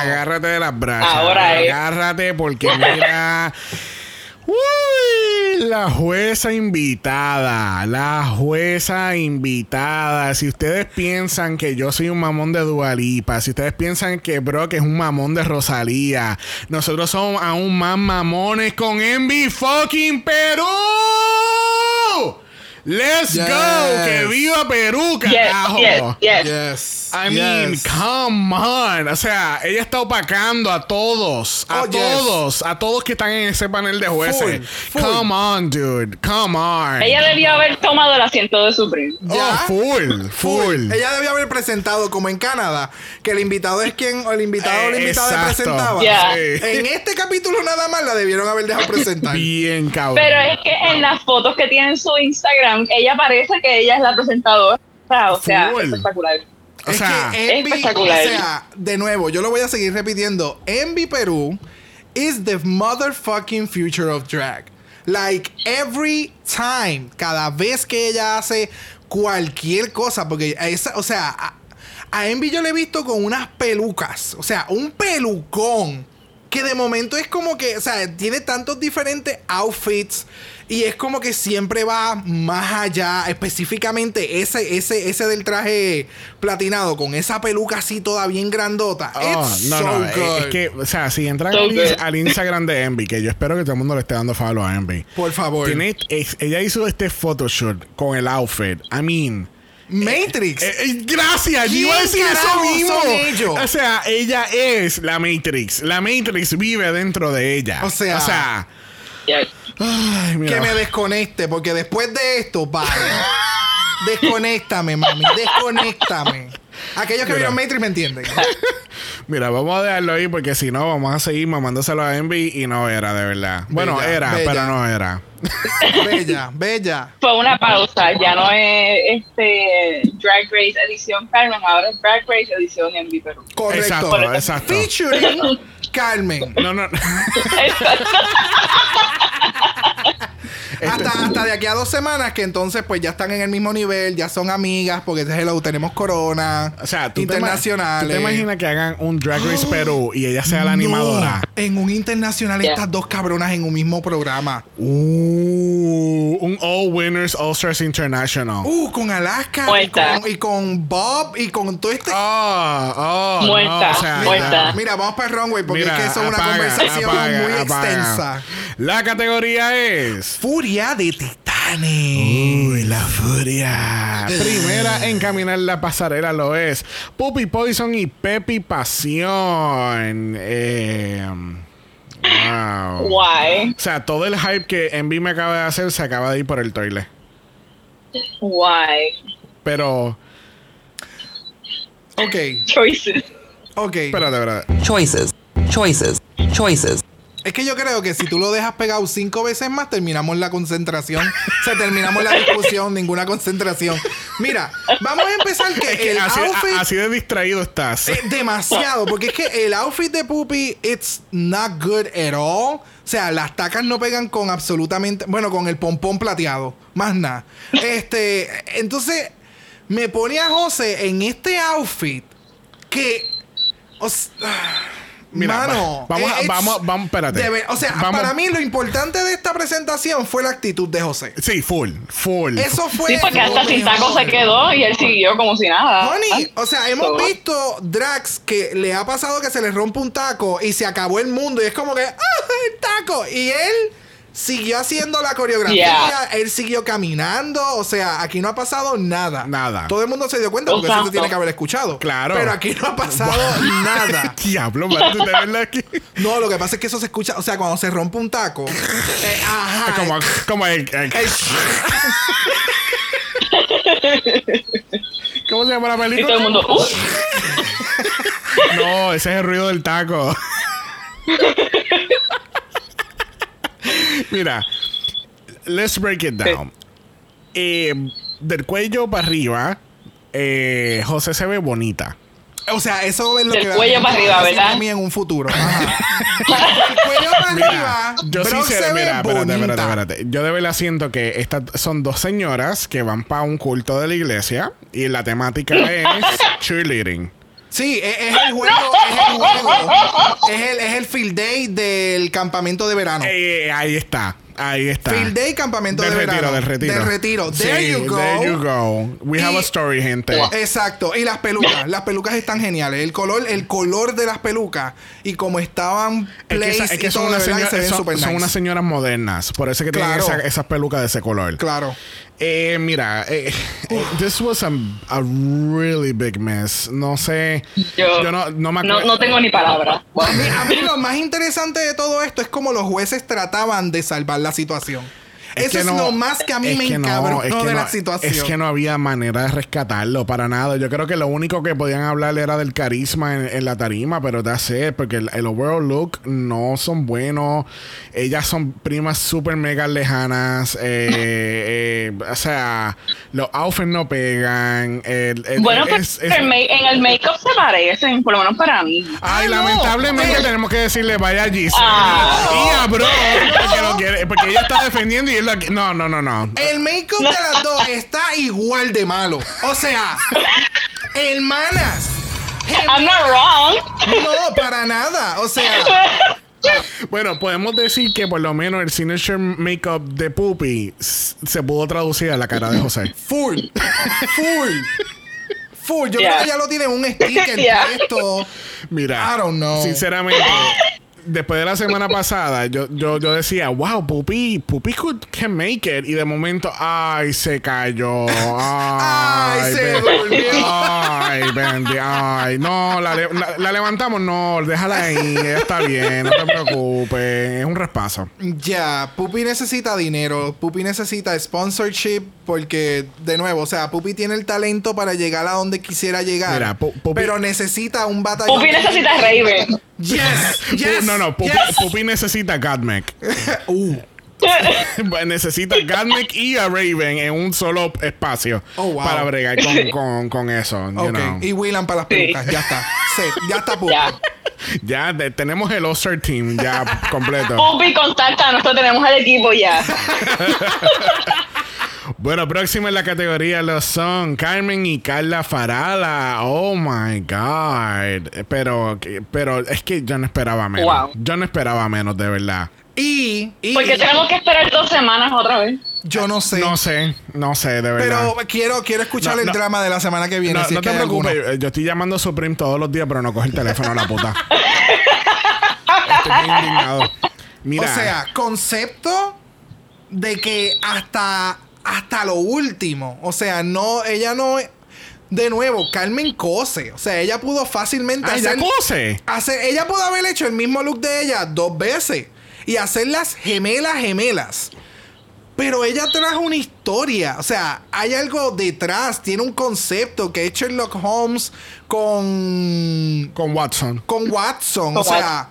Agárrate de las brachas. Ahora es. Agárrate porque mira. Uy, la jueza invitada, la jueza invitada. Si ustedes piensan que yo soy un mamón de Dualipa, si ustedes piensan que Brock es un mamón de Rosalía, nosotros somos aún más mamones con Envy fucking Perú. Let's Yes. go, que viva Perú, Yes, carajo. yes, yes. Yes. I mean, Yes. come on. O sea, ella está opacando a todos. A Oh, yes. todos. A todos que están en ese panel de jueces. Full, full. Come on, dude. Come on. Ella debió haber tomado el asiento de Supreme. Oh, ¿Ya? full, full. Ella debió haber presentado como en Canadá, que el invitado es quien, o el invitado o la Eh, invitada exacto. presentaba. Sí. En este capítulo nada más la debieron haber dejado presentar. Bien cabrón. Pero es que en las fotos que tiene en su Instagram, ella parece que ella es la presentadora. O sea, Full. espectacular. O es sea, que Envy, o espectacular. sea, de nuevo, yo lo voy a seguir repitiendo. Envy Perú is the motherfucking future of drag. Like every time, cada vez que ella hace cualquier cosa, porque esa, o sea, a, a Envy yo le he visto con unas pelucas, o sea, un pelucón que de momento es como que, o sea, tiene tantos diferentes outfits y es como que siempre va más allá, específicamente ese ese ese del traje platinado con esa peluca así toda bien grandota. Oh, It's no, so no, es- good. es que, o sea, si entran So al, Instagram de Envy, que yo espero que todo el mundo le esté dando follow a Envy. Por favor. Tiene, es- ella hizo este photoshoot con el outfit. I mean, Matrix. Eh, eh, gracias, yo ¿Quién iba a decir eso mismo. son ellos? O sea, ella es la Matrix. La Matrix vive dentro de ella. O sea- o sea Yeah. ay, mira. que me desconecte, porque después de esto, vale. <laughs> Desconéctame, mami, desconéctame. Aquellos que Mira. vieron Matrix me entienden. <laughs> Mira, vamos a dejarlo ahí porque si no, vamos a seguir mamándoselo a Envy y no era de verdad. Bueno, Bella, era, bella. pero no era. <laughs> Bella, bella. Fue una pausa, ya no es este Drag Race edición Carmen, ahora es Drag Race edición Envy Perú. Correcto. Exacto, exacto. Featuring <laughs> Carmen. No, no. Hasta, hasta de aquí a dos semanas que entonces pues ya están en el mismo nivel, ya son amigas, porque hello, tenemos corona. O sea, tú te, internacionales. ¿tú te imaginas que hagan un Drag Race <gasps> Perú y ella sea la animadora. No, en un internacional estas dos cabronas en un mismo programa. Uh, un All Winners All Stars International. Uh, con Alaska y Muerta. con, y con Bob y con todo este. Oh, oh, Muerta, no, o sea, muerta. Mira, vamos para el runway porque Mira, es que eso es una apaga, conversación apaga, muy apaga. extensa. La categoría es. Furia de Titanes. Uy, la furia. Primera en caminar la pasarela lo es Puppy Poison y Pepi Pasión. Eh, wow. Why? O sea, todo el hype que Envy me acaba de hacer se acaba de ir por el toilet. Why? Pero, Ok, Choices. ok. espérate, verdad. Choices. Choices. Choices. Es que yo creo que si tú lo dejas pegado cinco veces más, terminamos la concentración. Se terminamos la discusión, ninguna concentración. Mira, vamos a empezar que el así, outfit. a- así de distraído estás. Eh, demasiado, porque es que el outfit de Puppy, it's not good at all. O sea, las tacas no pegan con absolutamente. Bueno, con el pompón plateado. Más nada. Este. Entonces, me pone a José en este outfit que. o s- Mira, mano, va- vamos a- vamos- vamos, espérate. debe- o sea, Vamos- para mí lo importante de esta presentación fue la actitud de José. Sí, full, full. Eso fue. Sí, porque hasta sin taco se quedó y él siguió como si nada. Honey, o sea, hemos So- visto drags que le ha pasado que se le rompe un taco y se acabó el mundo y es como que, ¡ah, el taco! Y él siguió haciendo la coreografía, Yeah. él siguió caminando, o sea, aquí no ha pasado nada. Nada. Todo el mundo se dio cuenta porque eso se Exacto. tiene que haber escuchado. Claro. Pero aquí no ha pasado <laughs> nada. <laughs> Diablo, man, ¿tú te ves la aquí? No, lo que pasa es que eso se escucha, o sea, cuando se rompe un taco, <laughs> eh, ajá. Como, como el, el- el- ¿Cómo se llama la Y todo el película? mundo, uh, No, ese es el ruido del taco. <laughs> Mira, let's break it down. Eh, del cuello para arriba, eh, José se ve bonita. O sea, eso es lo Del que cuello para arriba, ¿verdad? mí en un futuro. <laughs> Del cuello para Mira, arriba. yo sí Brock se ve mira, espérate, espérate, espérate. Yo de verdad siento que estas son dos señoras que van para un culto de la iglesia y la temática <laughs> es cheerleading. Sí, es, es el juego, es el <laughs> juego. Es el, es el field day del campamento de verano. Eh, ahí está, ahí está. Field day, campamento del de retiro, verano. del retiro. Del retiro. There Sí, you go. There you go. We have Y- a story, gente. Exacto. Y las pelucas. Las pelucas están geniales. El color, el color de las pelucas. Y como estaban Es que, esa- es que y son, verdad, señoras, se son, son nice. unas señoras modernas. Por eso es que Claro. tienen esa- esas pelucas de ese color. Claro. Eh, mira, eh, eh, this was a, a really big mess. No sé. yo, Yo no, no me no, no tengo ni palabra. A mí, a mí lo más interesante de todo esto es cómo los jueces trataban de salvar la situación. Eso que es no- lo más que a mí es me no, encabronó es que de no- la situación. Es que no había manera de rescatarlo para nada. Yo creo que lo único que podían hablar era del carisma en, en la tarima, pero that's it, porque el, el overall look no son buenos. Ellas son primas súper mega lejanas. eh, eh, o sea, los outfits no pegan. el- el- Bueno, pero es- es- el ma- en el make-up se parecen, por lo menos para mí. Ay, lamentablemente Eh. tenemos que decirle vaya a Giselle. Ah. y a Bro, porque, lo quiere- porque ella está defendiendo y él lo No, no, no, no. El make-up de las dos está igual de malo. O sea, hermanas. I'm not wrong. No, para nada. O sea, Bueno, podemos decir que por lo menos el signature makeup de Puppy se pudo traducir a la cara de José. Full. Full. Full. Yo Yeah. creo que ya lo tiene en un sticker <laughs> Yeah. puesto. Mira, I don't know. sinceramente, después de la semana <laughs> pasada, yo, yo, yo decía, wow, Puppy, Puppy could, can make it. Y de momento, ay, se cayó. <laughs> Ay, Ay, se durmió. Ay, Bendy, ay, no, la, la- la levantamos, no, déjala ahí, ella está bien, no te preocupes, es un raspazo. Ya, Pupi necesita dinero. Pupi necesita sponsorship porque, de nuevo, o sea, Pupi tiene el talento para llegar a donde quisiera llegar. Mira, Pu- Pupi- pero necesita un batallón. Pupi necesita Raven. <laughs> Yes, yes, no, no, Pupi, yes. Pupi necesita Godmec. <laughs> Uh, <laughs> necesita Godmec y a Raven en un solo espacio Oh, wow. para bregar con, con, con eso. you ok. know. Y Willan para las Sí. pelucas. Ya está. Sí, ya está Pupi. Ya. Ya de- tenemos el All-Star Team ya completo. Pupi, contacta, nosotros tenemos al equipo ya. Bueno, próximo en la categoría lo son Carmen y Carla Farala. Oh my God. Pero, pero es que yo no esperaba menos. Wow. Yo no esperaba menos, de verdad. Y, y Porque tenemos que esperar dos semanas otra vez. yo no sé. No sé, no sé, de verdad. pero quiero, quiero escuchar No, el no. drama de la semana que viene. No, si no es que te preocupes, eh, yo estoy llamando a Supreme todos los días, pero no coge el teléfono la puta. <laughs> Estoy indignado. Mira, O sea, concepto de que hasta, hasta lo último. O sea, no, ella no. De nuevo, Carmen cose. O sea, ella pudo fácilmente ah, ya hacer, cose. hacer- Ella pudo haber hecho el mismo look de ella dos veces. Y hacerlas gemelas, gemelas. Pero ella trajo una historia. O sea, hay algo detrás. Tiene un concepto que es Sherlock Holmes con Con Watson. con Watson. O sea.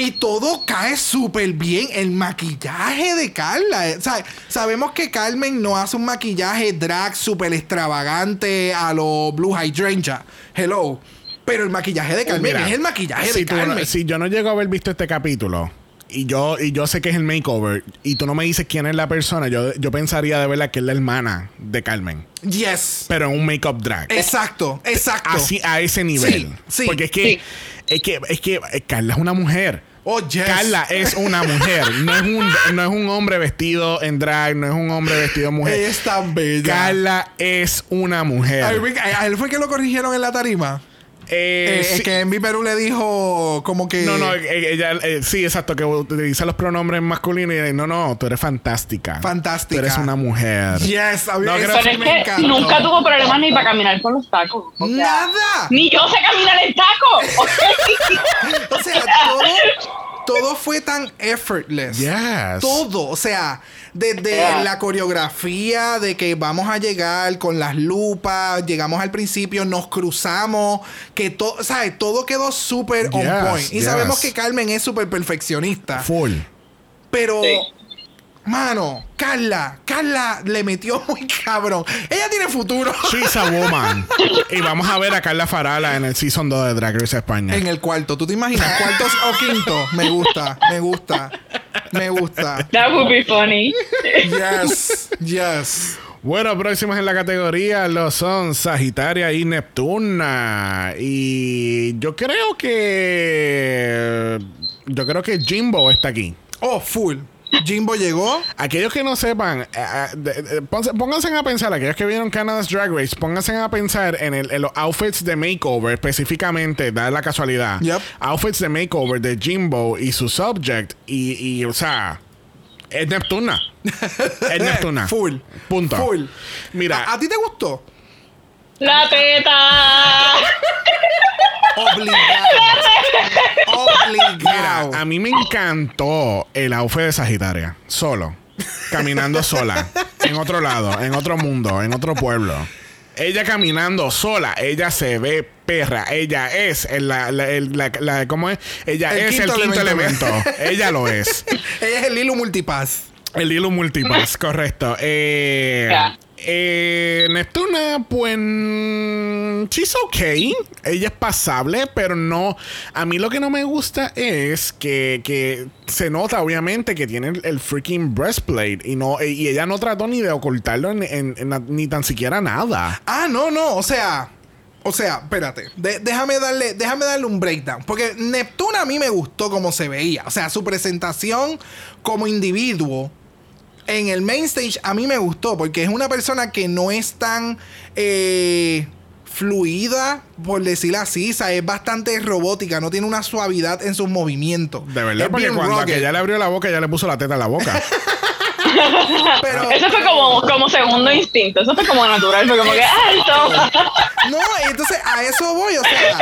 Y todo cae súper bien. El maquillaje de Carla. eh, O sea, sabemos que Carmen no hace un maquillaje drag súper extravagante a lo Blue Hydrangea. Hello. Pero el maquillaje de Carmen Mira, es el maquillaje si de no- Carmen. si yo no llego a haber visto este capítulo y yo, y yo sé que es el makeover y tú no me dices quién es la persona, yo, yo pensaría de verdad que es la hermana de Carmen. Yes. Pero en un make-up drag. Exacto, exacto. Así a ese nivel. sí. Porque es que, Sí. es que, es que eh, Carla es una mujer. Oh, yes. Carla es una mujer. No es un, no es un hombre vestido en drag, no es un hombre vestido mujer. Ella es tan bella. Carla es una mujer. A él fue que lo corrigieron en la tarima. Eh, Eh, sí. Es que Envy Perú le dijo como que. No, no, eh, ella, eh, sí, exacto, que utiliza los pronombres masculinos y no, no, tú eres fantástica. Fantástica. Tú eres una mujer. Yes, a mí No, Pero es me que nunca tuvo problemas ni para caminar con los tacos. O sea, Nada. Ni yo sé caminar en tacos. ¿ok? <laughs> O sea, todo, todo fue tan effortless. Yes. Todo, o sea, desde Yeah. la coreografía de que vamos a llegar con las lupas, llegamos al principio, nos cruzamos, que todo, ¿sabes? Todo quedó súper on point. Y yes. sabemos que Carmen es súper perfeccionista. Full. Pero, Sí. Mano, Carla, Carla le metió <laughs> muy cabrón. Ella tiene futuro. <laughs> She's a woman. y vamos a ver a Carla Farala en el Season 2 de Drag Race España. En el cuarto, ¿tú te imaginas? ¿Cuarto o quinto? Me gusta, me gusta, me gusta. That would be funny. Yes, yes. Bueno, próximos en la categoría lo son Sagitaria y Neptuna. Y yo creo que. Yo creo que Jimbo está aquí. Oh, full. Jimbo llegó. Aquellos que no sepan, eh, eh, pónganse- pónganse a pensar, aquellos que vieron Canada's Drag Race, pónganse a pensar en, el- en los outfits de makeover, específicamente, da la casualidad. Yep. Outfits de makeover de Jimbo y su subject. Y, y, o sea, es Neptuna. <laughs> es Neptuna. Full. Punto. Full. Mira, ¿A, a ti te gustó? La teta. Obligado. <laughs> Mira, Obligado. a mí me encantó el outfit de Sagitaria. Solo. Caminando sola. En otro lado, en otro mundo, en otro pueblo. Ella caminando sola. Ella se ve perra. Ella es el- la, la- el- la- la- ¿Cómo es? Ella El es quinto el quinto elemento. elemento. Ella lo es. <laughs> Ella es el Lilo Multipass. El hilo multipass, correcto. Eh, Ya. Eh, Neptuna, pues. mm, She's okay. Ella es pasable, pero no. A mí lo que no me gusta es que, que se nota, obviamente, que tiene el, freaking breastplate. Y no y ella no trató ni de ocultarlo en- ni tan siquiera nada. Ah, no, no. O sea, O sea, espérate, déjame, darle, déjame darle un breakdown. Porque Neptuna a mí me gustó como se veía. O sea, su presentación como individuo en el main stage a mí me gustó. Porque es una persona que no es tan eh, fluida, por decirlo así. O sea, es bastante robótica. No tiene una suavidad en sus movimientos. De verdad, Es porque cuando rugged. ella le abrió la boca, ya le puso la teta en la boca. <laughs> Pero, Eso fue como, <laughs> como segundo instinto, eso fue como natural, fue como que alto. <laughs> No, y entonces a eso voy, o sea,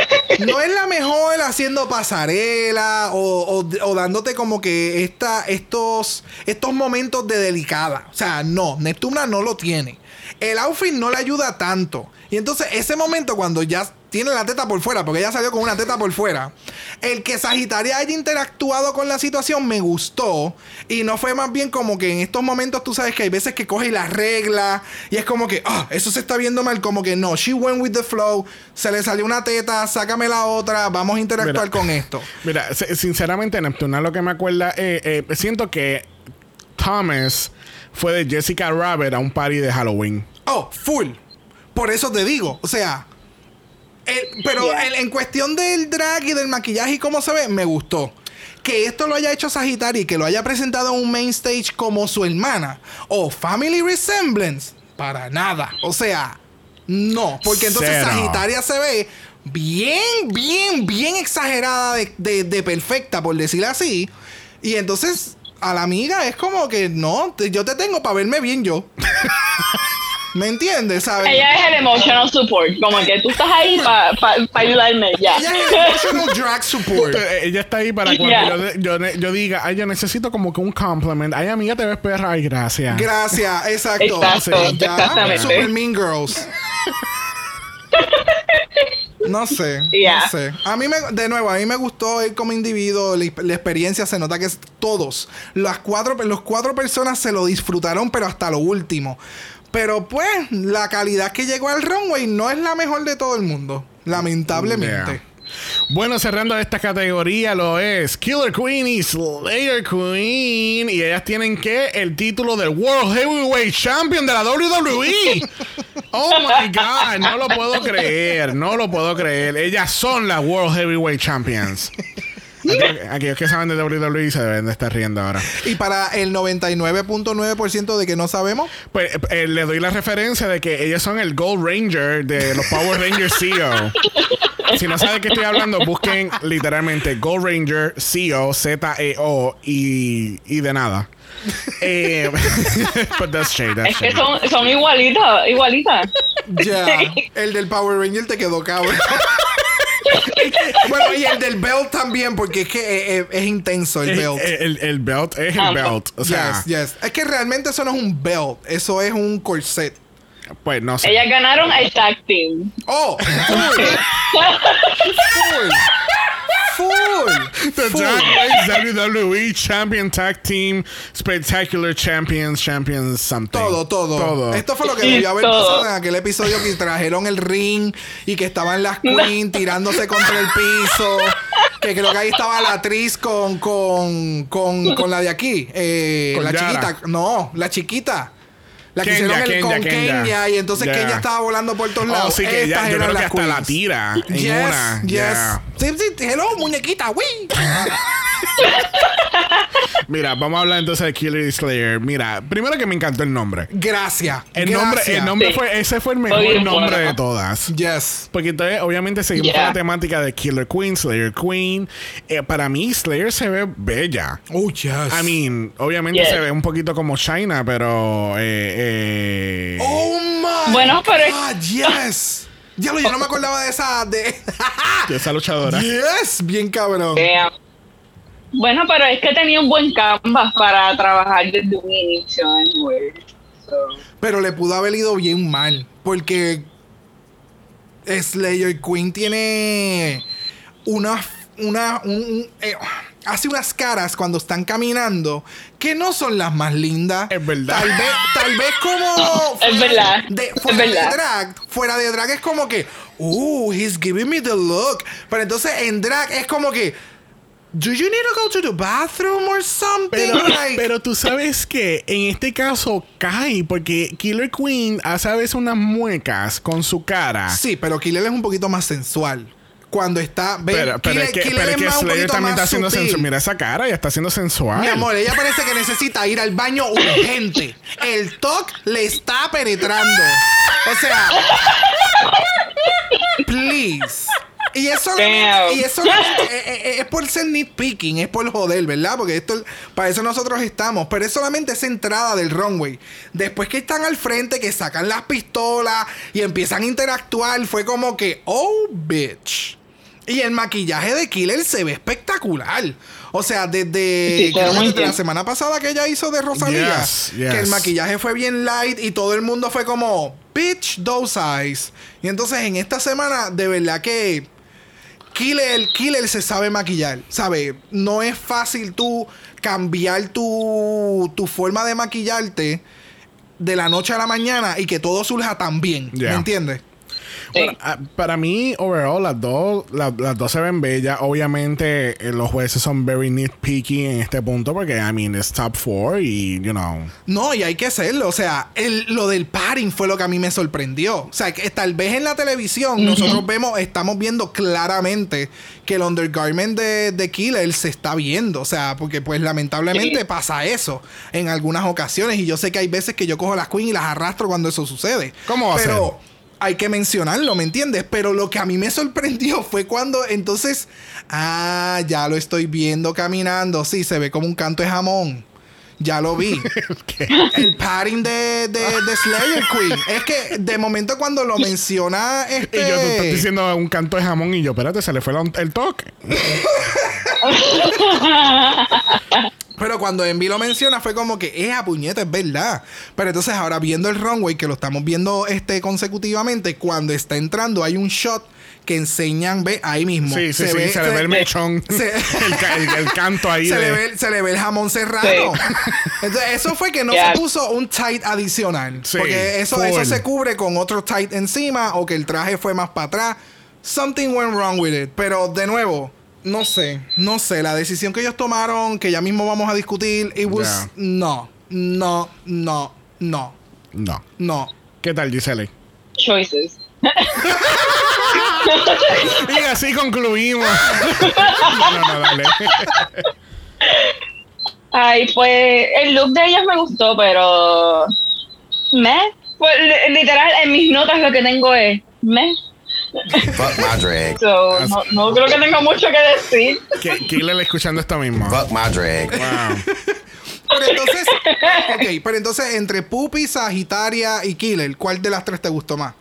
no es la mejor haciendo pasarela o, o- o dándote como que esta, estos, estos momentos de delicada. O sea, no, Neptuna no lo tiene. El outfit no le ayuda tanto. Y entonces ese momento cuando ya tiene la teta por fuera, porque ella salió con una teta por fuera, el que Sagitaria haya interactuado con la situación me gustó. Y no fue más bien como que en estos momentos tú sabes que hay veces que coge y las regla y es como que, ah, eso se está viendo mal, como que no, she went with the flow, se le salió una teta, sácame la otra, vamos a interactuar Mira. con esto. <laughs> Mira, si- sinceramente, Neptuna lo que me acuerda, eh, eh, siento que Thomas fue de Jessica Rabbit a un party de Halloween. Oh, full. Por eso te digo, o sea, el- pero Yeah. en, en cuestión del drag y del maquillaje y cómo se ve, me gustó. Que esto lo haya hecho Sagitario y que lo haya presentado en un main stage como su hermana o Family Resemblance, para nada. O sea, no, porque entonces Cero. Sagitaria se ve bien, bien, bien exagerada de, de- de perfecta, por decirlo así. Y entonces a la amiga es como que no, te- yo te tengo para verme bien yo. ¿Me entiendes? ¿Sabes? Ella es el emotional support, como que tú estás ahí para ayudarme, ya. Ella es el emotional drag support. Eh, Ella está ahí para cuando Yeah. yo, diga, ay, yo necesito como que un compliment. Ay, amiga, te ves perra. Ay, gracias. Gracias, exacto. Exacto, Sí, ya, exactamente. Super Mean Girls. <laughs> No sé, Yeah. no sé. A mí me, de nuevo, a mí me gustó él como individuo, la, la experiencia se nota que es todos, las cuatro, los cuatro personas se lo disfrutaron, pero hasta lo último. Pero pues, la calidad que llegó al runway no es la mejor de todo el mundo, lamentablemente. Yeah. Bueno, cerrando esta categoría lo es Killer Queen y Slayer Queen. Y ellas tienen que el título del World Heavyweight Champion de la WWE. Oh my God, no lo puedo creer, no lo puedo creer. Ellas son las World Heavyweight Champions. Aquellos, que saben de WWE se deben de estar riendo ahora. Y para el 99.9% de que no sabemos, Pues eh, le doy la referencia de que ellos son el Gold Ranger de los Power Rangers CEO. Si no saben de qué estoy hablando, busquen literalmente Gold Ranger CEO, Z-E-O y, y de nada. Eh, <laughs> but that's shade, that's Es que shade. son, son igualitas, igualitas. ya, <laughs> el del Power Ranger te quedó cabrón. <laughs> bueno, y el del Belt también, porque es que eh, eh, es, intenso el El, Belt. el- el belt es el Ah, belt. O sea, yes, yes. Es que realmente eso no es un belt, eso es un corset. pues no sé. Ellas ganaron el tag team. Oh, <laughs> full. <laughs> full. The Full. Drag Race WWE Champion Tag Team Spectacular Champions Champions something. Todo, todo, Todo. Esto fue lo que debió haber todo. pasado en aquel episodio que trajeron el ring y que estaban las queen tirándose contra el piso. Que creo que ahí estaba la actriz con, con, con, con la de aquí. eh, Con la Yara. chiquita. No, la chiquita. La que Kenya, hicieron el, Kenya, con Kenya, Kenya. y entonces Ya. Kenya estaba volando por todos Oh, lados. sí, que Estas yo creo que hasta la tira en Yes, una. yes. Yeah. Sí, sí, hello, muñequita, uy. <laughs> Mira, vamos a hablar entonces de Killer y Slayer. Mira, primero que me encantó el nombre. Gracias. El nombre, el nombre Sí. fue, ese fue el mejor Oye, nombre bueno. de todas. Yes. Porque entonces, obviamente, seguimos Yeah. con la temática de Killer Queen, Slayer Queen. Eh, para mí, Slayer se ve bella. Oh, yes. I mean, obviamente Yes. se ve un poquito como China, pero. Eh, eh, Oh my Bueno, pero God, yes. Ya lo, yo no me acordaba de esa. De... <laughs> de esa luchadora. yes, bien cabrón. Bueno, pero es que tenía un buen canvas para trabajar desde un inicio. anyway. So, Pero le pudo haber ido bien mal. Porque Slayer Queen tiene una. una un- un- eh, hace unas caras cuando están caminando que no son las más lindas. Es verdad. Tal vez, tal vez como. <laughs> Es verdad. De, Es fuera de drag, fuera de drag es como que, uh, he's giving me the look. Pero entonces en drag es como que, do you need to go to the bathroom or something? Pero, Like, pero tú sabes que en este caso cae porque Killer Queen hace a veces unas muecas con su cara. Sí, pero Killer es un poquito más sensual. Cuando está. ve, Pero, pero Killer- es que, pero es que Slayer también está haciendo sensual. Mira esa cara, ya está haciendo sensual. Mi amor, ella parece que necesita ir al baño urgente. El TOC le está penetrando. O sea. Please. Y eso, y eso solamente- eh, eh, es por ser nitpicking, es por joder, ¿verdad? Porque esto, para eso nosotros estamos. Pero es solamente esa entrada del runway. Después que están al frente, que sacan las pistolas y empiezan a interactuar, fue como que, oh, bitch. Y el maquillaje de Killer se ve espectacular. O sea, desde, Sí, la semana pasada que ella hizo de Rosalía, Yes, que el maquillaje fue bien light y todo el mundo fue como, bitch, those eyes. Y entonces en esta semana, de verdad que Killer, Killer se sabe maquillar, ¿sabe? No es fácil tú cambiar tu, tu forma de maquillarte de la noche a la mañana y que todo surja tan bien. Yeah. ¿Me entiendes? Sí. Bueno, ah, para mí, overall, las dos, la- las dos se ven bellas. Obviamente, eh, los jueces son very nitpicky en este punto porque, I mean, es top four y, you know. No, y hay que hacerlo. O sea, el- lo del paring fue lo que a mí me sorprendió. O sea, que tal vez en la televisión nosotros vemos, estamos viendo claramente que el undergarment de, de Killer se está viendo. O sea, porque pues lamentablemente Sí. pasa eso en algunas ocasiones. Y yo sé que hay veces que yo cojo las queen y las arrastro cuando eso sucede. ¿Cómo va a Pero hay que mencionarlo, ¿me entiendes? Pero lo que a mí me sorprendió fue cuando entonces, ah, ya lo estoy viendo caminando. Sí, se ve como un canto de jamón. Ya lo vi. <laughs> El padding de, de, de Slayer Queen. Es que de momento cuando lo menciona este. Y yo tú estás diciendo un canto de jamón y yo, espérate, se le fue la- el toque. <laughs> Pero cuando Envy lo menciona fue como que es a puñeta, es verdad. Pero entonces ahora viendo el runway, que lo estamos viendo este consecutivamente, cuando está entrando hay un shot que enseñan, ve, ahí mismo. Sí, sí, sí, se le ve el mechón. <laughs> se- <laughs> el, ca- el- el canto ahí. <laughs> se, de- le ve, se le ve el jamón. Sí. Entonces, eso fue que no Yeah. se puso un tight adicional. Sí, porque eso, eso se cubre con otro tight encima o que el traje fue más para atrás. Something went wrong with it. Pero de nuevo, no sé, no sé. La decisión que ellos tomaron, que ya mismo vamos a discutir, it was Yeah. no, no, no, no, No. no. ¿Qué tal, Gisele? Choices. <laughs> Y así concluimos. no, no, no, dale. Ay, pues el look de ellas me gustó, pero. ¿Me? Pues, li- literal, en mis notas lo que tengo es. ¿Me? Fuck my drag. So, no, no creo que tenga mucho que decir. Killer escuchando esto mismo. Fuck my drag. Wow. <laughs> Pero entonces, ok, pero entonces entre Puppy, Sagitaria y Killer, ¿cuál de las tres te gustó más?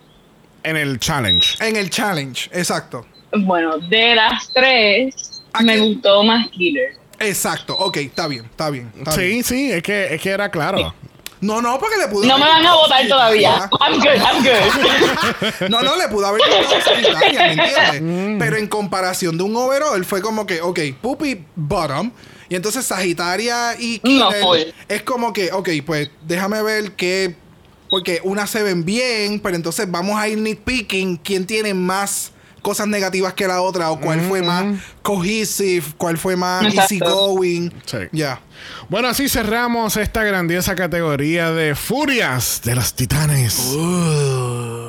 En el challenge. En el challenge, exacto. Bueno, de las tres, ¿A me qué? gustó más Killer. Exacto, ok, está bien, está bien. está Sí, bien. sí, es que, es que era claro. No, no, porque le pudo No me van a votar todavía. I'm good, I'm good. <laughs> No, no, le pudo haber gustado Sagitaria, ¿me entiendes? Mm. Pero en comparación de un overall, fue como que, ok, Puppy bottom. Y entonces Sagitaria y No, Killer full. es como que, ok, pues déjame ver qué. Porque unas se ven bien, pero entonces vamos a ir nitpicking quién tiene más cosas negativas que la otra o cuál fue más cohesive, cuál fue más Exacto. easygoing. Sí. Ya. Bueno, así cerramos esta grandiosa categoría de Furias de los Titanes.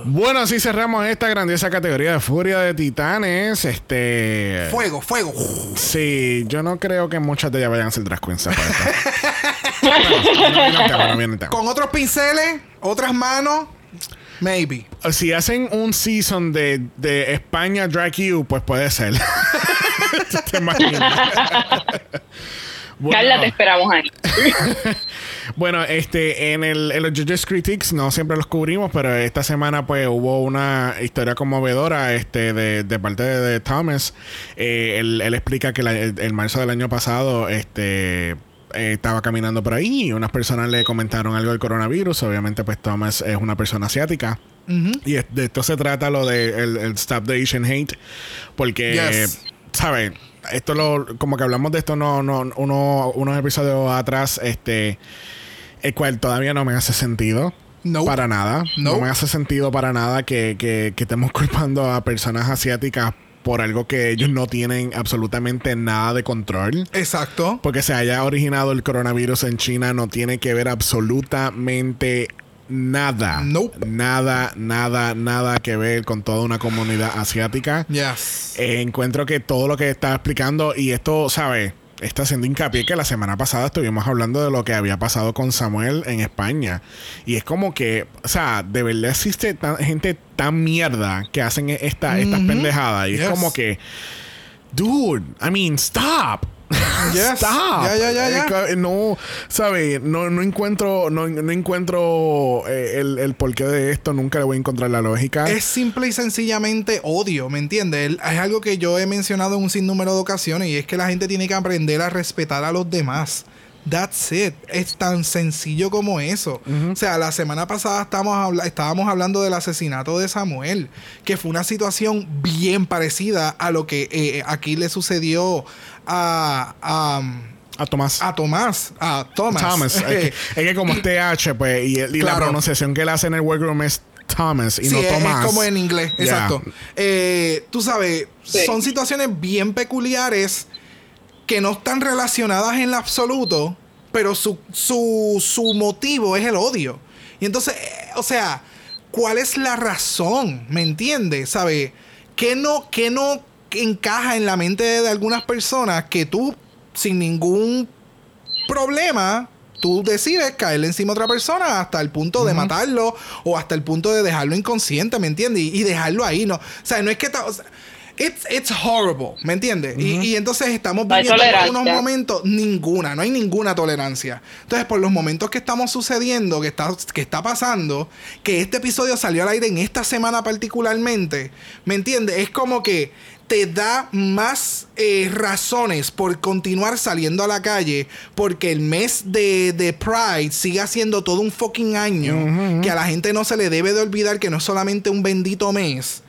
Bueno, así cerramos esta grandiosa categoría de Furia de Titanes. Este. Fuego, fuego. Sí, yo no creo que muchas de ellas vayan a ser drag queens. <laughs> Con otros pinceles, otras manos, maybe. Si hacen un season de, de España Drag You, pues puede ser. <laughs> ¿Te imaginas? Bueno. Carla, te esperamos ahí. <laughs> Bueno, este, en, el, en los Judges Critics no siempre los cubrimos, pero esta semana pues hubo una historia conmovedora este, de, de parte de, de Thomas. Eh, él, él explica que la- el, el marzo del año pasado este, eh, estaba caminando por ahí y unas personas le comentaron algo del coronavirus. Obviamente pues Thomas es una persona asiática. Y de esto se trata lo de el, el Stop the Asian Hate, porque... Yes. ¿sabes? Esto lo, como que hablamos de esto no, no, uno, unos episodios atrás, este, el cual todavía no me hace sentido. No. Para nada. No No. me hace sentido para nada que, que, que estemos <laughs> culpando a personas asiáticas por algo que ellos no tienen absolutamente nada de control. Exacto. Porque se haya originado el coronavirus en China no tiene que ver absolutamente nada. Nope. Nada, nada, nada que ver con toda una comunidad asiática. Yes. Eh, encuentro que todo lo que está explicando, y esto, ¿sabes? Está haciendo hincapié que la semana pasada estuvimos hablando de lo que había pasado con Samuel en España. Y es como que, o sea, de verdad existe tan- gente tan mierda que hacen esta, estas pendejadas. Y es como que, dude, I mean, stop. <laughs> Yes. Stop. Ya, ya, ya, ya. Eh, No, ¿sabes? No, no encuentro, no, no encuentro eh, el, el porqué de esto. Nunca le voy a encontrar la lógica. Es simple y sencillamente odio, ¿me entiendes? Es algo que yo he mencionado en un sinnúmero de ocasiones y es que la gente tiene que aprender a respetar a los demás. That's it. Es tan sencillo como eso. O sea, la semana pasada estábamos, habla- estábamos hablando del asesinato de Samuel, que fue una situación bien parecida a lo que eh, aquí le sucedió a, a, a Tomás. a Tomás. A Thomas. Thomas. <laughs> es, que, es que como es TH, pues, y, y la pronunciación que él hace en el workroom es Thomas y Sí, no es- Tomás. es como en inglés, exacto. Eh, tú sabes, Sí. son situaciones bien peculiares que no están relacionadas en lo absoluto, pero su, su, su motivo es el odio. Y entonces, eh, o sea, ¿cuál es la razón? ¿Me entiendes? ¿Sabe? ¿Qué no, qué no encaja en la mente de algunas personas que tú, sin ningún problema, tú decides caerle encima a otra persona hasta el punto de matarlo o hasta el punto de dejarlo inconsciente, ¿me entiendes? Y, y dejarlo ahí, ¿no? O sea, no es que... o sea, It's, it's horrible, ¿me entiendes? y, y entonces estamos viviendo por tolerancia. unos momentos, ninguna, no hay ninguna tolerancia. Entonces, por los momentos que estamos sucediendo, que está, que está pasando, que este episodio salió al aire en esta semana particularmente, ¿me entiendes? Es como que te da más eh, razones por continuar saliendo a la calle porque el mes de, de Pride sigue siendo todo un fucking año que a la gente no se le debe de olvidar que no es solamente un bendito mes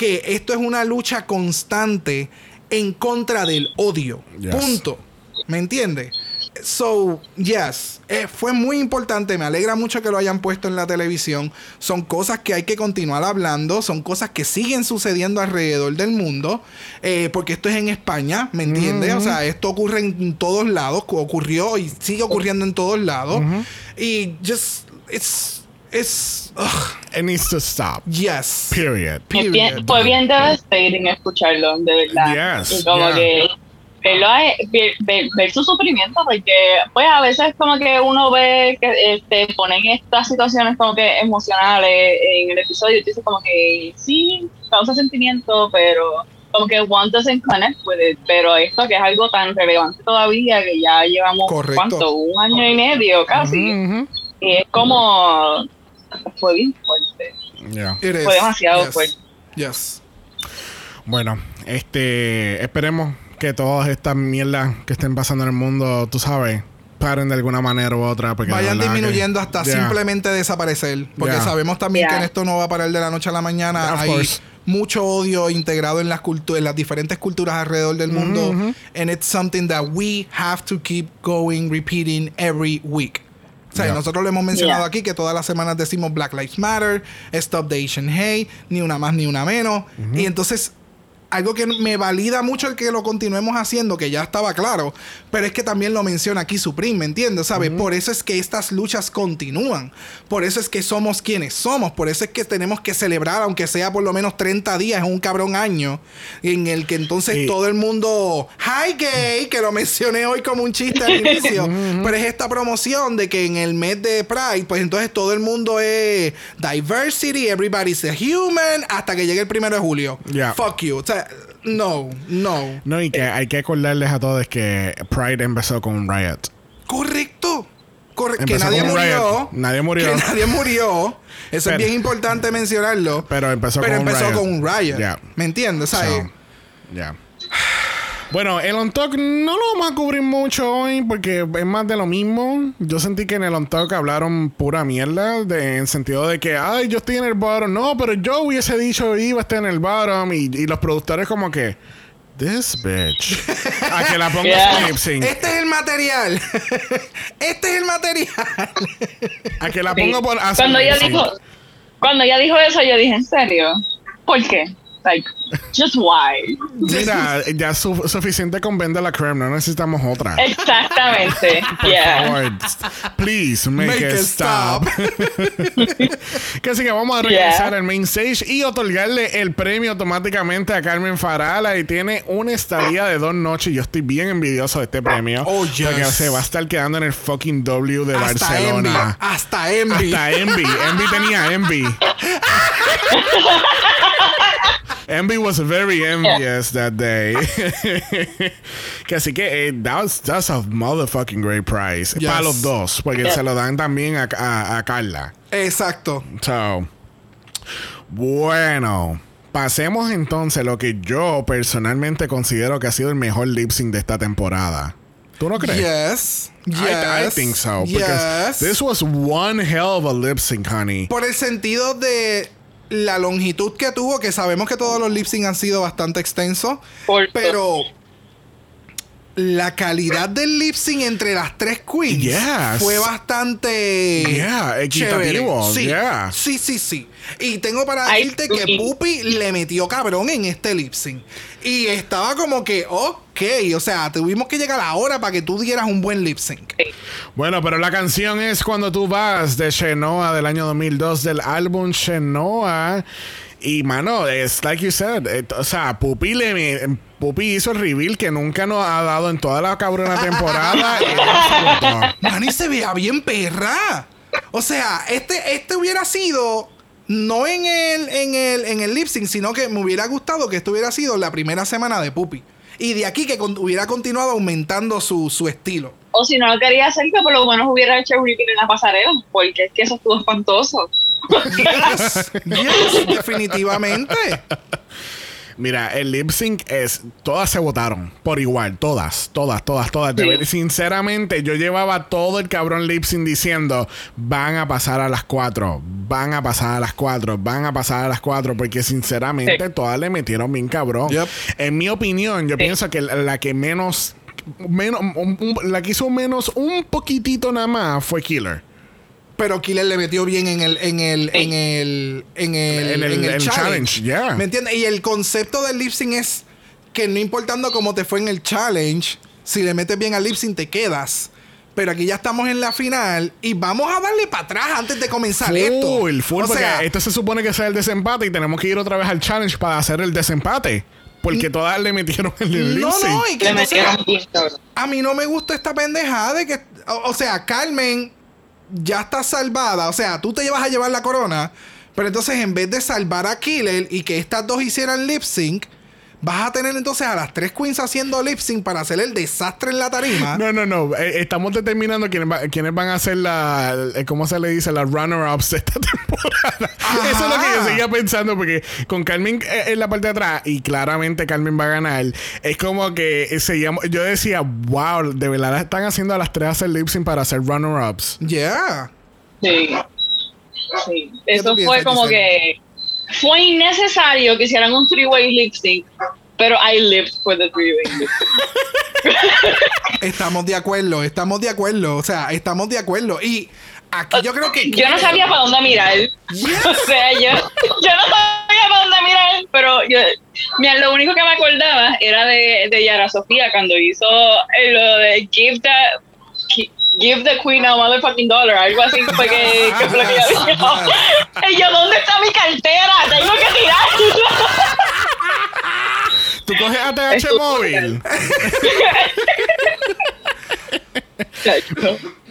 que esto es una lucha constante en contra del odio Yes. punto ¿me entiendes? So, yes, eh, fue muy importante, me alegra mucho que lo hayan puesto en la televisión. Son cosas que hay que continuar hablando, son cosas que siguen sucediendo alrededor del mundo, eh, porque esto es en España, ¿me entiendes? O sea, esto ocurre en todos lados, ocurrió y sigue ocurriendo en todos lados. Y just, it's, it's, ugh, It needs to stop. yes. Period. Es bien- fue bien devastating escucharlo, de verdad. Yes, y como yeah. que verlo a- ver, ver- ver su sufrimiento, porque pues a veces como que uno ve que eh, te ponen estas situaciones como que emocionales en el episodio y dices como que sí, causa sentimiento, pero como que one doesn't connect with it, pero esto que es algo tan relevante todavía que ya llevamos Correcto. ¿cuánto? un año y medio casi, y es como fue bien fuerte, Yeah. Fue demasiado Yes. fuerte. Yes. Bueno, este, esperemos que todas estas mierdas que estén pasando en el mundo, tú sabes, paren de alguna manera u otra. Porque Vayan que- disminuyendo hasta Yeah. simplemente desaparecer. Porque Yeah. sabemos también Yeah. que en esto no va a parar de la noche a la mañana. Of Hay course. mucho odio integrado en las cultu- en las diferentes culturas alrededor del mundo. And it's something that we have to keep going, repeating every week. O sea, Yeah. nosotros lo hemos mencionado Yeah. aquí que todas las semanas decimos Black Lives Matter, Stop the Asian Hate, ni una más ni una menos. Y entonces, algo que me valida mucho el que lo continuemos haciendo, que ya estaba claro, pero es que también lo menciona aquí Supreme, ¿me entiendes? ¿Sabes? Por eso es que estas luchas continúan. Por eso es que somos quienes somos. Por eso es que tenemos que celebrar, aunque sea por lo menos 30 días, un cabrón año, en el que entonces Sí. todo el mundo, hi gay, que lo mencioné hoy como un chiste al inicio, <laughs> pero es esta promoción de que en el mes de Pride, pues entonces todo el mundo es diversity, everybody's a human, hasta que llegue el primero de julio. Yeah. Fuck you. O sea, no, no. No, y que hay que acordarles a todos que Pride empezó con un riot. Correcto. Corre- que Empezó nadie con un murió. riot. Nadie murió. Que nadie murió. Eso Pero- es bien importante mencionarlo. Pero empezó Pero con un empezó riot. con un riot. Yeah. ¿Me entiendes? ¿Sabes? So, ya. Bueno, el On Talk no lo vamos a cubrir mucho hoy porque es más de lo mismo. Yo sentí que en el On Talk hablaron pura mierda de- en sentido de que, ay, yo estoy en el bottom. No, pero yo hubiese dicho iba a estar en el bottom y, y los productores como que, this bitch. a que la ponga Yeah. lip sync. Este es el material. <laughs> este es el material. A que la Sí. ponga por... a Cuando ella dijo, cuando ella dijo eso, yo dije, ¿en serio? ¿Por qué? Like, just why? Mira, ya es su- suficiente con vender la creme, no necesitamos otra. Exactamente. <laughs> Yeah. favor, please make, Make it, it stop. <laughs> que así que vamos a regresar al main stage y otorgarle el premio automáticamente a Carmen Farala y tiene una estadía de dos noches. Yo estoy bien envidioso de este premio. Oh, yes. Porque se va a estar quedando en el fucking W de Hasta Envy. Barcelona. Hasta Envy. Hasta Envy. Envy tenía Envy. <laughs> Envy was very envious that day. <laughs> que así que eh, that was, that's a motherfucking great prize. Yes. Para los dos. Porque Yeah. se lo dan también a, a- a Carla. Exacto. So, bueno. Pasemos entonces a lo que yo personalmente considero que ha sido el mejor lip sync de esta temporada. ¿Tú no crees? Yes. Yes. I, I think so. Because Yes. this was one hell of a lip sync, honey. Por el sentido de la longitud que tuvo, que sabemos que todos los lip sync han sido bastante extensos, pero la calidad del lip sync entre las tres queens Yes. fue bastante Yeah, equitativo. Sí, yeah. sí, sí, sí. Y tengo para decirte que. Pupi le metió cabrón en este lip sync. Y estaba como que, ok, o sea, tuvimos que llegar ahora para que tú dieras un buen lip sync. Bueno, pero la canción es Cuando tú vas de Shenoa del año 2002 del álbum Shenoa. Y mano, es like you said, eh, o sea, Pupi, le, Pupi hizo el reveal que nunca nos ha dado en toda la cabrona temporada. <laughs> Manny se veía bien perra. O sea, este, este hubiera sido no en el, en el, en el lip sync, sino que me hubiera gustado que esto hubiera sido la primera semana de Puppy. Y de aquí que con- hubiera continuado aumentando su, su estilo. O si no lo quería hacer, que por lo menos hubiera hecho repeat en la pasarela, porque es que eso estuvo espantoso. <laughs> Yes, yes, definitivamente. Mira, el lip sync es. Todas se votaron por igual. Todas, todas, todas, todas. De Sí. ver- sinceramente, yo llevaba todo el cabrón lip sync diciendo: van a pasar a las cuatro, van a pasar a las cuatro, van a pasar a las cuatro. Porque sinceramente, Sí. todas le metieron bien cabrón. Yep. En mi opinión, yo pienso que la, la que menos. menos un- un- la que hizo menos un poquitito nada más fue Killer. Pero Killer le metió bien en el, en el, en el, en el, En el- en el en el challenge. challenge, yeah. ¿Me entiendes? Y el concepto del lip sync es que no importando cómo te fue en el challenge, si le metes bien al lip sync te quedas. Pero aquí ya estamos en la final y vamos a darle para atrás antes de comenzar esto. Full, full, o porque sea, esto se supone que sea el desempate y tenemos que ir otra vez al challenge para hacer el desempate. Porque todas le metieron el lip no, sync. no, y que Le entonces, a mí no me gusta esta pendejada de que, o, o sea, Carmen ya está salvada, o sea, tú te llevas a llevar la corona, pero entonces en vez de salvar a Killer y que estas dos hicieran lip sync, vas a tener entonces a las tres queens haciendo lip sync para hacer el desastre en la tarima. <laughs> No, no, no. Eh, estamos determinando quiénes, va- quiénes van a ser la. eh, ¿Cómo se le dice? Las runner-ups de esta <laughs> temporada. Eso es lo que yo seguía pensando, porque con Carmen eh, en la parte de atrás, y claramente Carmen va a ganar, es como que eh, seguíamos. Yo decía, wow, de verdad están haciendo a las tres hacer lip sync para hacer runner-ups. Yeah. Sí. Sí. Eso fue piensas, como Giselle? que fue innecesario que hicieran un three-way lip sync, pero I lived for the three-way lip sync. <laughs> Estamos de acuerdo, estamos de acuerdo, o sea, estamos de acuerdo. Y aquí yo creo que... Yo no sabía para dónde mirar. <laughs> O sea, yo, yo no sabía para dónde mirar, pero yo, mira, lo único que me acordaba era de, de Yara Sofía cuando hizo eh, lo de Give give the Queen a motherfucking dollar, algo así fue que, <laughs> que fue lo que. <laughs> Y yo, ¿dónde está mi cartera? Tengo que tirar. <laughs> ¿Tú coges ATH móvil?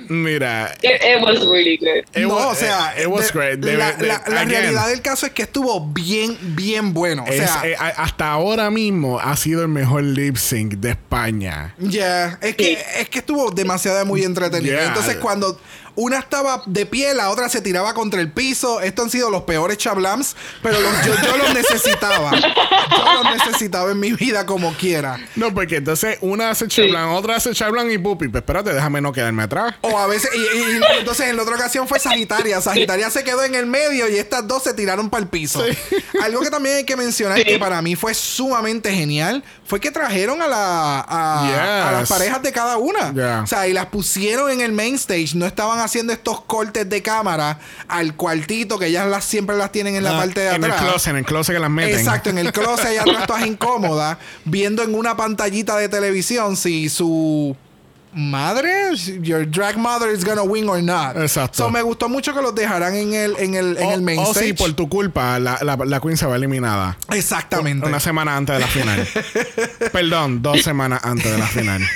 Mira. It, it was really good. It no, was- o sea, it was de- great. De- la, de- la- realidad del caso es que estuvo bien, bien bueno. O es- sea, eh, hasta ahora mismo ha sido el mejor lip sync de España. ya, es que, es que estuvo demasiado muy entretenido. Yeah. Entonces, cuando una estaba de pie, la otra se tiraba contra el piso. Estos han sido los peores chablams, pero los- yo, yo los necesitaba. Yo los necesitaba en mi vida como quiera. No, porque entonces una hace Charblan, otra hace Charblan y Pupi. Pues espérate, déjame no quedarme atrás. O a veces, y, y- y entonces en la otra ocasión fue Sagitaria. Sagitaria se quedó en el medio y estas dos se tiraron para el piso. Algo que también hay que mencionar que para mí fue sumamente genial fue que trajeron a, la, a, a las parejas de cada una. Yeah. O sea, y las pusieron en el main stage. No estaban haciendo estos cortes de cámara al cuartito que ellas las, siempre las tienen en la Ah, parte de en atrás. el closet, en el closet que las meten. Exacto, en el closet allá atrás todas incómodas, viendo en una pantallita de televisión si su madre, your drag mother is gonna win or not. Exacto. So me gustó mucho que los dejaran en el, en el, en O- el main o stage. si por tu culpa la, la, la Queen se va eliminada. Exactamente. Una semana antes de la final. <laughs> Perdón, dos semanas antes de la final.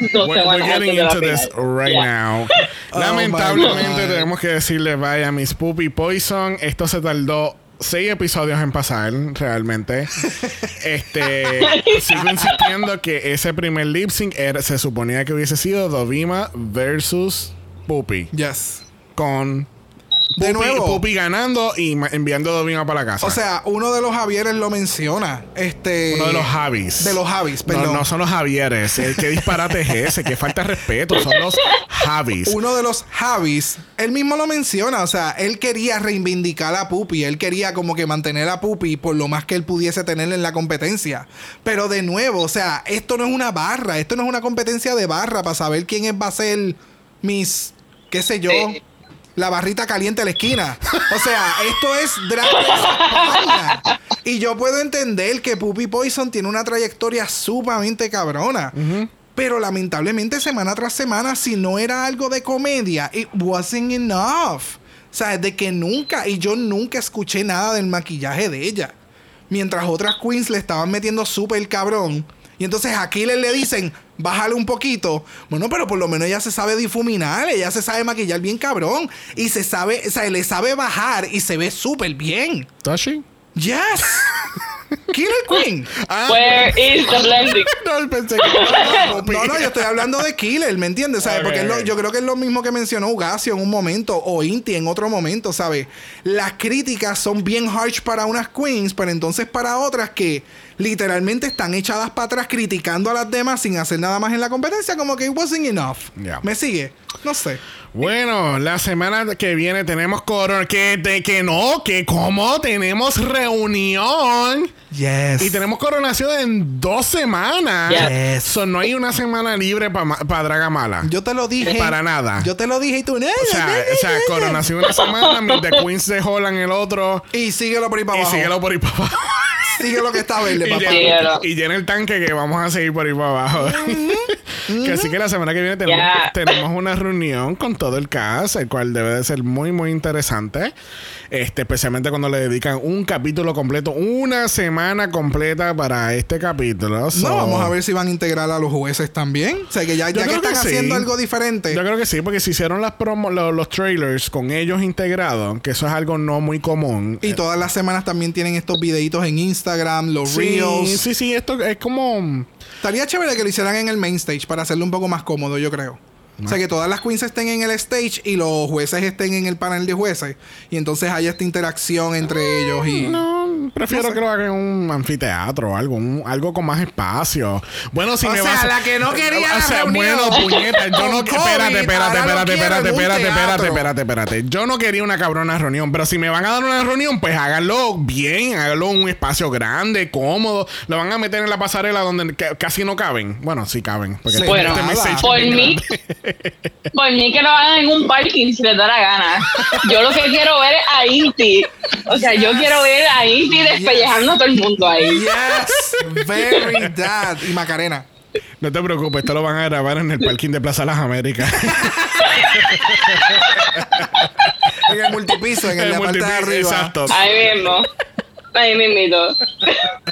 <laughs> Dos We're, getting into this right Yeah. now. Oh Lamentablemente tenemos que decirle bye a Miss Poopy Poison. Esto se tardó seis episodios en pasar, realmente. <laughs> este sigo insistiendo que ese primer lip sync era- se suponía que hubiese sido Dovima versus Poopy. Yes. Con De Pupi, nuevo. Pupi ganando y enviando a para la casa. O sea, uno de los Javieres lo menciona. Este. uno de los Javis. De los Javis, No, perdón. no son los Javieres. El que disparate es ese. Que falta de respeto. Son los Javis. Uno de los Javis, él mismo lo menciona, o sea, él quería reivindicar a Pupi, él quería como que mantener a Pupi por lo más que él pudiese tener en la competencia. Pero de nuevo, o sea, esto no es una barra, esto no es una competencia de barra para saber quién es, va a ser mis, qué sé yo, Sí. La barrita caliente de la esquina. O sea, esto es Drag Race. Y yo puedo entender que Puppy Poison tiene una trayectoria sumamente cabrona. Pero lamentablemente semana tras semana, si no era algo de comedia, it wasn't enough. O sea, de que nunca, y yo nunca escuché nada del maquillaje de ella. Mientras otras queens le estaban metiendo súper cabrón. Y entonces aquí le, le dicen, bájale un poquito. Bueno, pero por lo menos ella se sabe difuminar, ella se sabe maquillar bien cabrón. Y se sabe, o sea, le sabe bajar y se ve súper bien. ¿Tashi? Yes. <laughs> Killer Queen. Ah, Where is the blending? no, pensé que No, no, yo estoy hablando de Killer, ¿me entiendes? ¿Sabes? Porque es lo- ok. yo creo que es lo mismo que mencionó Ugasio en un momento o Inti en otro momento, ¿sabes? Las críticas son bien harsh para unas queens, pero entonces para otras que literalmente están echadas para atrás criticando a las demás sin hacer nada más en la competencia, como que it wasn't enough. Yeah. ¿Me sigue? No sé. Bueno, la semana que viene tenemos corona. Que, de, que no, que como tenemos reunión. Yes. Y tenemos coronación en dos semanas. Yes. So, no hay una semana libre para Draga Mala. Yo te lo dije. Para nada. Yo te lo dije y tú. o sea, o sea, coronación una semana, The Queens de Holland el otro. Y síguelo por ahí para Y abajo. síguelo por ahí para abajo. Sigue lo que está verde, y, papá. llena, y llena el tanque que vamos a seguir por ahí para abajo. que así que la semana que viene tenemos, tenemos una reunión con todo el cast, el cual debe de ser muy, muy interesante. Este, especialmente cuando le dedican un capítulo completo, una semana completa para este capítulo. So- No, vamos a ver si van a integrar a los jueces también. O sea, que ya, Yo ya que creo que están sí. haciendo algo diferente. Yo creo que sí, porque si hicieron las promo, lo- los, trailers con ellos integrados, que eso es algo no muy común. Y todas las semanas también tienen estos videitos en Instagram, los sí, reels. sí, sí, esto es como. Estaría chévere que lo hicieran en el main stage para hacerlo un poco más cómodo, yo creo. O sea, que todas las queens estén en el stage y los jueces estén en el panel de jueces. Y entonces haya esta interacción entre ellos y... No, prefiero No sé. que lo hagan en un anfiteatro o algo, un- algo con más espacio. Bueno, si O me sea, vas a- la que no quería la reunión bueno, puñeta, yo no espérate, espérate, espérate, espérate, espérate, espérate, espérate, espérate. Yo no quería una cabrona reunión, pero si me van a dar una reunión, pues háganlo bien, háganlo en un espacio grande, cómodo. Lo van a meter en la pasarela donde ca- casi no caben. Bueno, sí caben, porque Sí, Bueno, este por mí, grande. por mí que lo hagan en un parking si les da la gana. Yo lo que quiero ver es a Inti. O sea, yo quiero ver a Inti despellejando a todo el mundo ahí. Yes, very that. Y Macarena. No te preocupes, esto lo van a grabar en el parking de Plaza Las Américas. <laughs> En el multipiso, en el, El la parte de arriba. Exacto. Ahí mismo. Ahí mismito.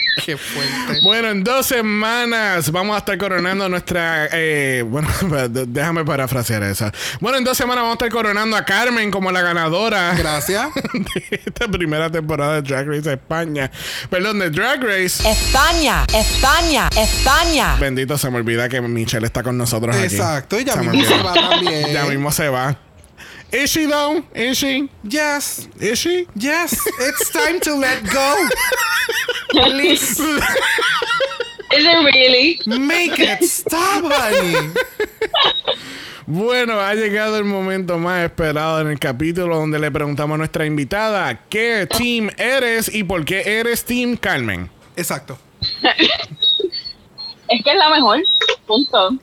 <laughs> Qué fuerte. Bueno, en dos semanas vamos a estar coronando nuestra. eh, bueno, <laughs> déjame parafrasear esa. Bueno, en dos semanas vamos a estar coronando a Carmen como la ganadora Gracias. <laughs> de esta primera temporada de Drag Race España. Perdón, de Drag Race. España, España, España. Bendito, se me olvida que Michelle está con nosotros aquí. Exacto. Y ya Se mismo se va también. Ya mismo se va. Is she though? Is she? Yes. Is she? Yes. It's time to let go. Please. Is it really? Make it stop, honey. Bueno, ha llegado el momento más esperado en el capítulo donde le preguntamos a nuestra invitada qué team eres y por qué eres Team Carmen. Exacto. Es que es la mejor. Punto.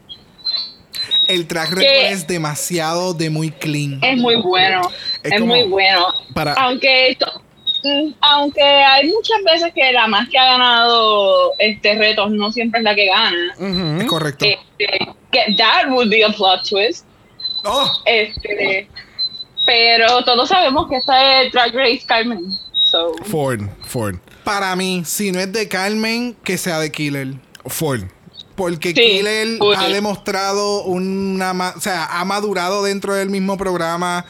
El track record es demasiado de muy clean. Es muy bueno. Es Es, como muy bueno. para- Aunque esto- mm, aunque hay muchas veces que la más que ha ganado este retos no siempre es la que gana. Es correcto. Este, que that would be a plot twist. Oh, Este, pero todos sabemos que esta es Drag Race Carmen. So, Ford, Ford, para mí, si no es de Carmen, que sea de Killer. Ford. Porque Sí, Killer full. ha demostrado una... O sea, ha madurado dentro del mismo programa.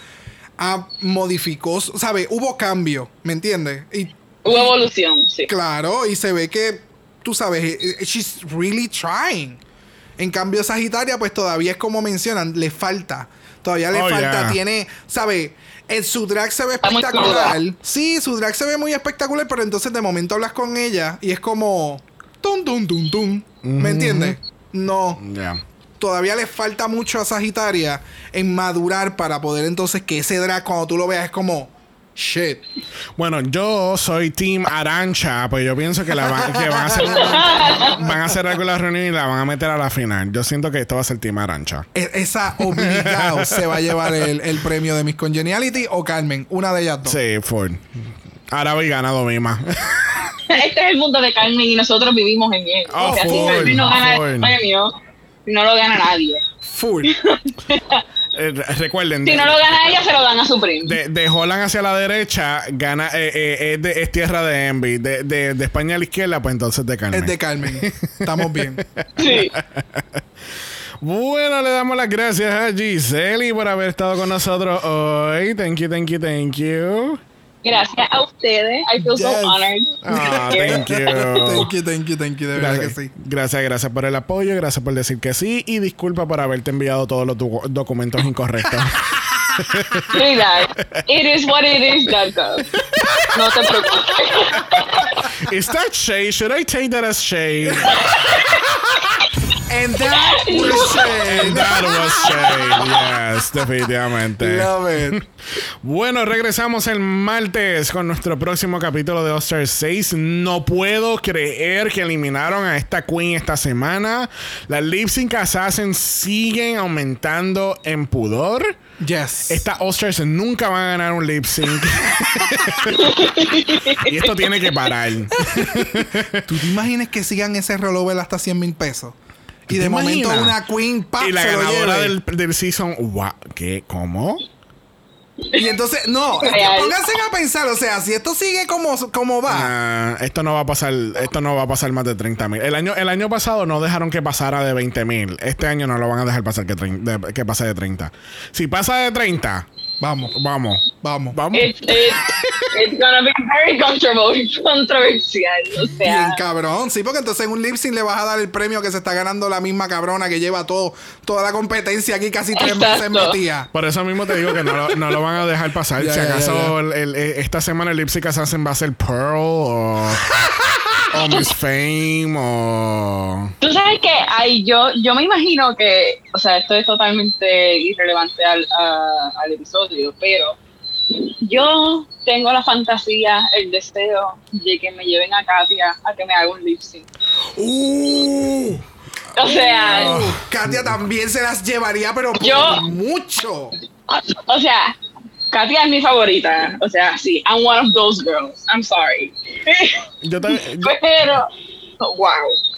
Ha modificó... ¿Sabe? Hubo cambio, ¿me entiendes? Y hubo evolución, sí. claro, y se ve que, tú sabes, eh, eh, she's really trying. En cambio, Sagitaria, pues todavía es como mencionan, le falta. Todavía le Oh, falta. yeah. Tiene, ¿sabe? En su drag se ve espectacular. Sí, su drag se ve muy espectacular, pero entonces de momento hablas con ella y es como. Tum, tum, tum, tum. ¿Me entiendes? No. Todavía le falta mucho a Sagitaria en madurar para poder entonces que ese drag, cuando tú lo veas, es como. Shit. Bueno, yo soy Team Arancha, pues yo pienso que, la van, que van, a hacer, <laughs> van a hacer algo en la reunión y la van a meter a la final. Yo siento que esto va a ser Team Arancha. E- Esa obligado <laughs> se va a llevar el, el premio de Miss Congeniality o Carmen, una de ellas dos. Sí, Ford. Ahora voy ganado Mima. <laughs> Este es el mundo de Carmen y nosotros vivimos en él. Oh, o sea, si full, Carmen no gana full. el premio, no lo gana nadie. Full. <laughs> Eh, recuerden, Si no lo gana ella, se lo dan a su primo. de, de Holland hacia la derecha, gana eh, eh, es, de- es tierra de Envy. De, de, de España a la izquierda, pues entonces de Carmen. Es de Carmen. Estamos bien. <laughs> Sí. Bueno, le damos las gracias a Giseli por haber estado con nosotros hoy. Thank you, thank you, thank you. Gracias a ustedes. I feel Yes. so honored. Ah, <laughs> thank you. Thank you, thank you, thank you. De verdad Gracias, que sí. gracias, gracias por el apoyo, gracias por decir que sí y disculpa por haberte enviado todos los docu- documentos incorrectos. <laughs> It is what it is. No te preocupes. Is that shade? Should I take that as shade? <laughs> And that <laughs> was shade. That was shade. Yes, definitivamente. Love it. Bueno, regresamos el martes con nuestro próximo capítulo de All-Star 6. No puedo creer que eliminaron a esta queen esta semana. Las lip sync assassins siguen aumentando en pudor. Yes. Estas All-Stars nunca van a ganar un lip sync. <laughs> y esto tiene que parar. ¿Tú te imaginas que sigan ese rollover hasta 100 mil pesos? Y ¿Te de momento imaginas? una queen pap, y la se ganadora del, del season. Wow, ¿Qué? ¿Cómo? Y entonces, no, <laughs> es que Real. pónganse a pensar, o sea, si esto sigue como, como va, Ah, esto no va a pasar, esto no va a pasar más de 30 mil. El año, el año pasado no dejaron que pasara de 20 mil. Este año no lo van a dejar pasar que, trein- de- que pase de 30. Si pasa de 30, vamos, vamos. vamos. Vamos. It's, it's, it's gonna be very controversial. controversial o Bien sea, cabrón, sí, porque entonces en un lip sync le vas a dar el premio que se está ganando la misma cabrona que lleva todo, toda la competencia aquí casi tres meses metida. Por eso mismo te digo que no lo, no lo van a dejar pasar. Ya, si acaso ya. el- el- eh, esta semana el Lipsy Assassin va a ser Pearl o, <laughs> o Miss Fame o. Tú sabes que ay, yo, yo me imagino que, o sea, esto es totalmente irrelevante al, a- al episodio, pero yo tengo la fantasía, el deseo de que me lleven a Katia a que me haga un lip sync. Uh, O sea, Katia también se las llevaría, pero por Yo- mucho. o sea, Katia es mi favorita. O sea, sí, I'm one of those girls. I'm sorry. Yo, <laughs> yo- Pero, wow.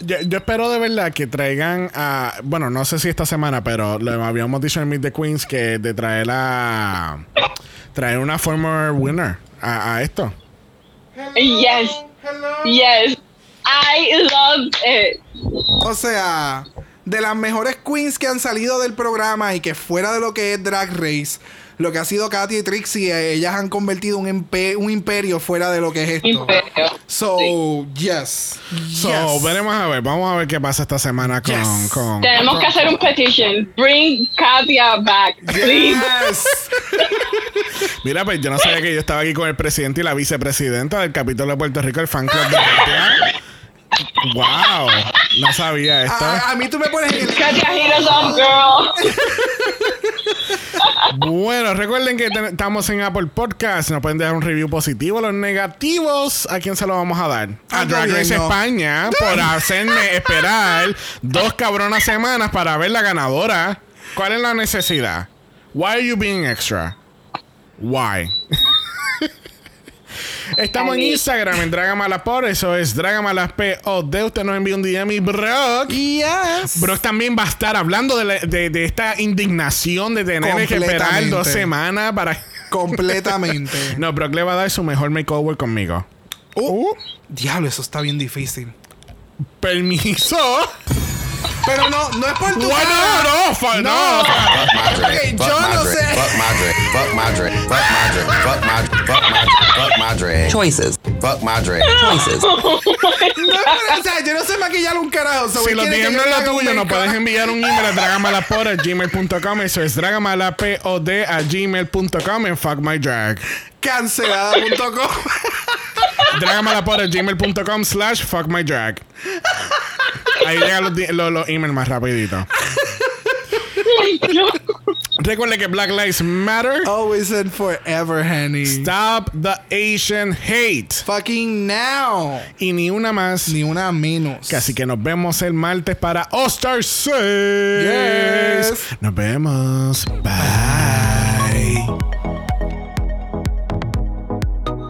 yo- yo espero de verdad que traigan a. Bueno, no sé si esta semana, pero lo habíamos dicho en Meet the Queens que de traer a. Traer una former winner a, a esto. Yes, yes. I love it. O sea, de las mejores queens que han salido del programa y que fuera de lo que es Drag Race, lo que ha sido Katy y Trixie, eh, ellas han convertido un, empe- un imperio fuera de lo que es esto. Imperio. So, yes. So, yes. veremos a ver. Vamos a ver qué pasa esta semana con. Yes. con Tenemos que hacer un petition. Bring Katia back, please. Yes. <laughs> Mira, pues yo no sabía que yo estaba aquí con el presidente y la vicepresidenta del capítulo de Puerto Rico, el fan club de Katia. Wow, no sabía esto. a, a mí tú me pones en el... Bueno, recuerden que estamos en Apple Podcast. Nos pueden dejar un review positivo. Los negativos, ¿a quién se lo vamos a dar? A Drag Race. España por <laughs> hacerme esperar dos cabronas semanas para ver la ganadora. ¿Cuál es la necesidad? Why are you being extra? Why? <laughs> Estamos en Instagram en Dragamalapod. Eso es Dragamalapod. Usted nos envía un DM y Brock. Yes. Brock también va a estar hablando de, la- de- de esta indignación de tener que esperar dos semanas para. Completamente. <laughs> No, Brock le va a dar su mejor makeover conmigo. Uh, Diablo, eso está bien difícil. permiso. Pero no, no es por tu Bueno, cara. no, fa- no. Fuck my drag. Ok, Fuck yo my no sé. Fuck my. Fuck my. Fuck my. Fuck my fuck my fuck my drag. Choices. Fuck my. Choices. <laughs> No, o sea, yo no sé maquillar un carajo. so Si DM yo no es lo tuyo, nos puedes enviar un email a dragamalapod.gmail.com. Eso es dragamalapod a gmail.com en Fuck My Drag. Cancelada.com. dragamalapod.gmail.com slash Fuck My Drag. Ahí llegan los, los, los emails más rapidito. Recuerde que Black Lives Matter. Always and forever, honey. Stop the Asian hate. Fucking now. Y ni una más. Ni una menos. Así que nos vemos el martes para All Star 6. Yes. Nos vemos. Bye.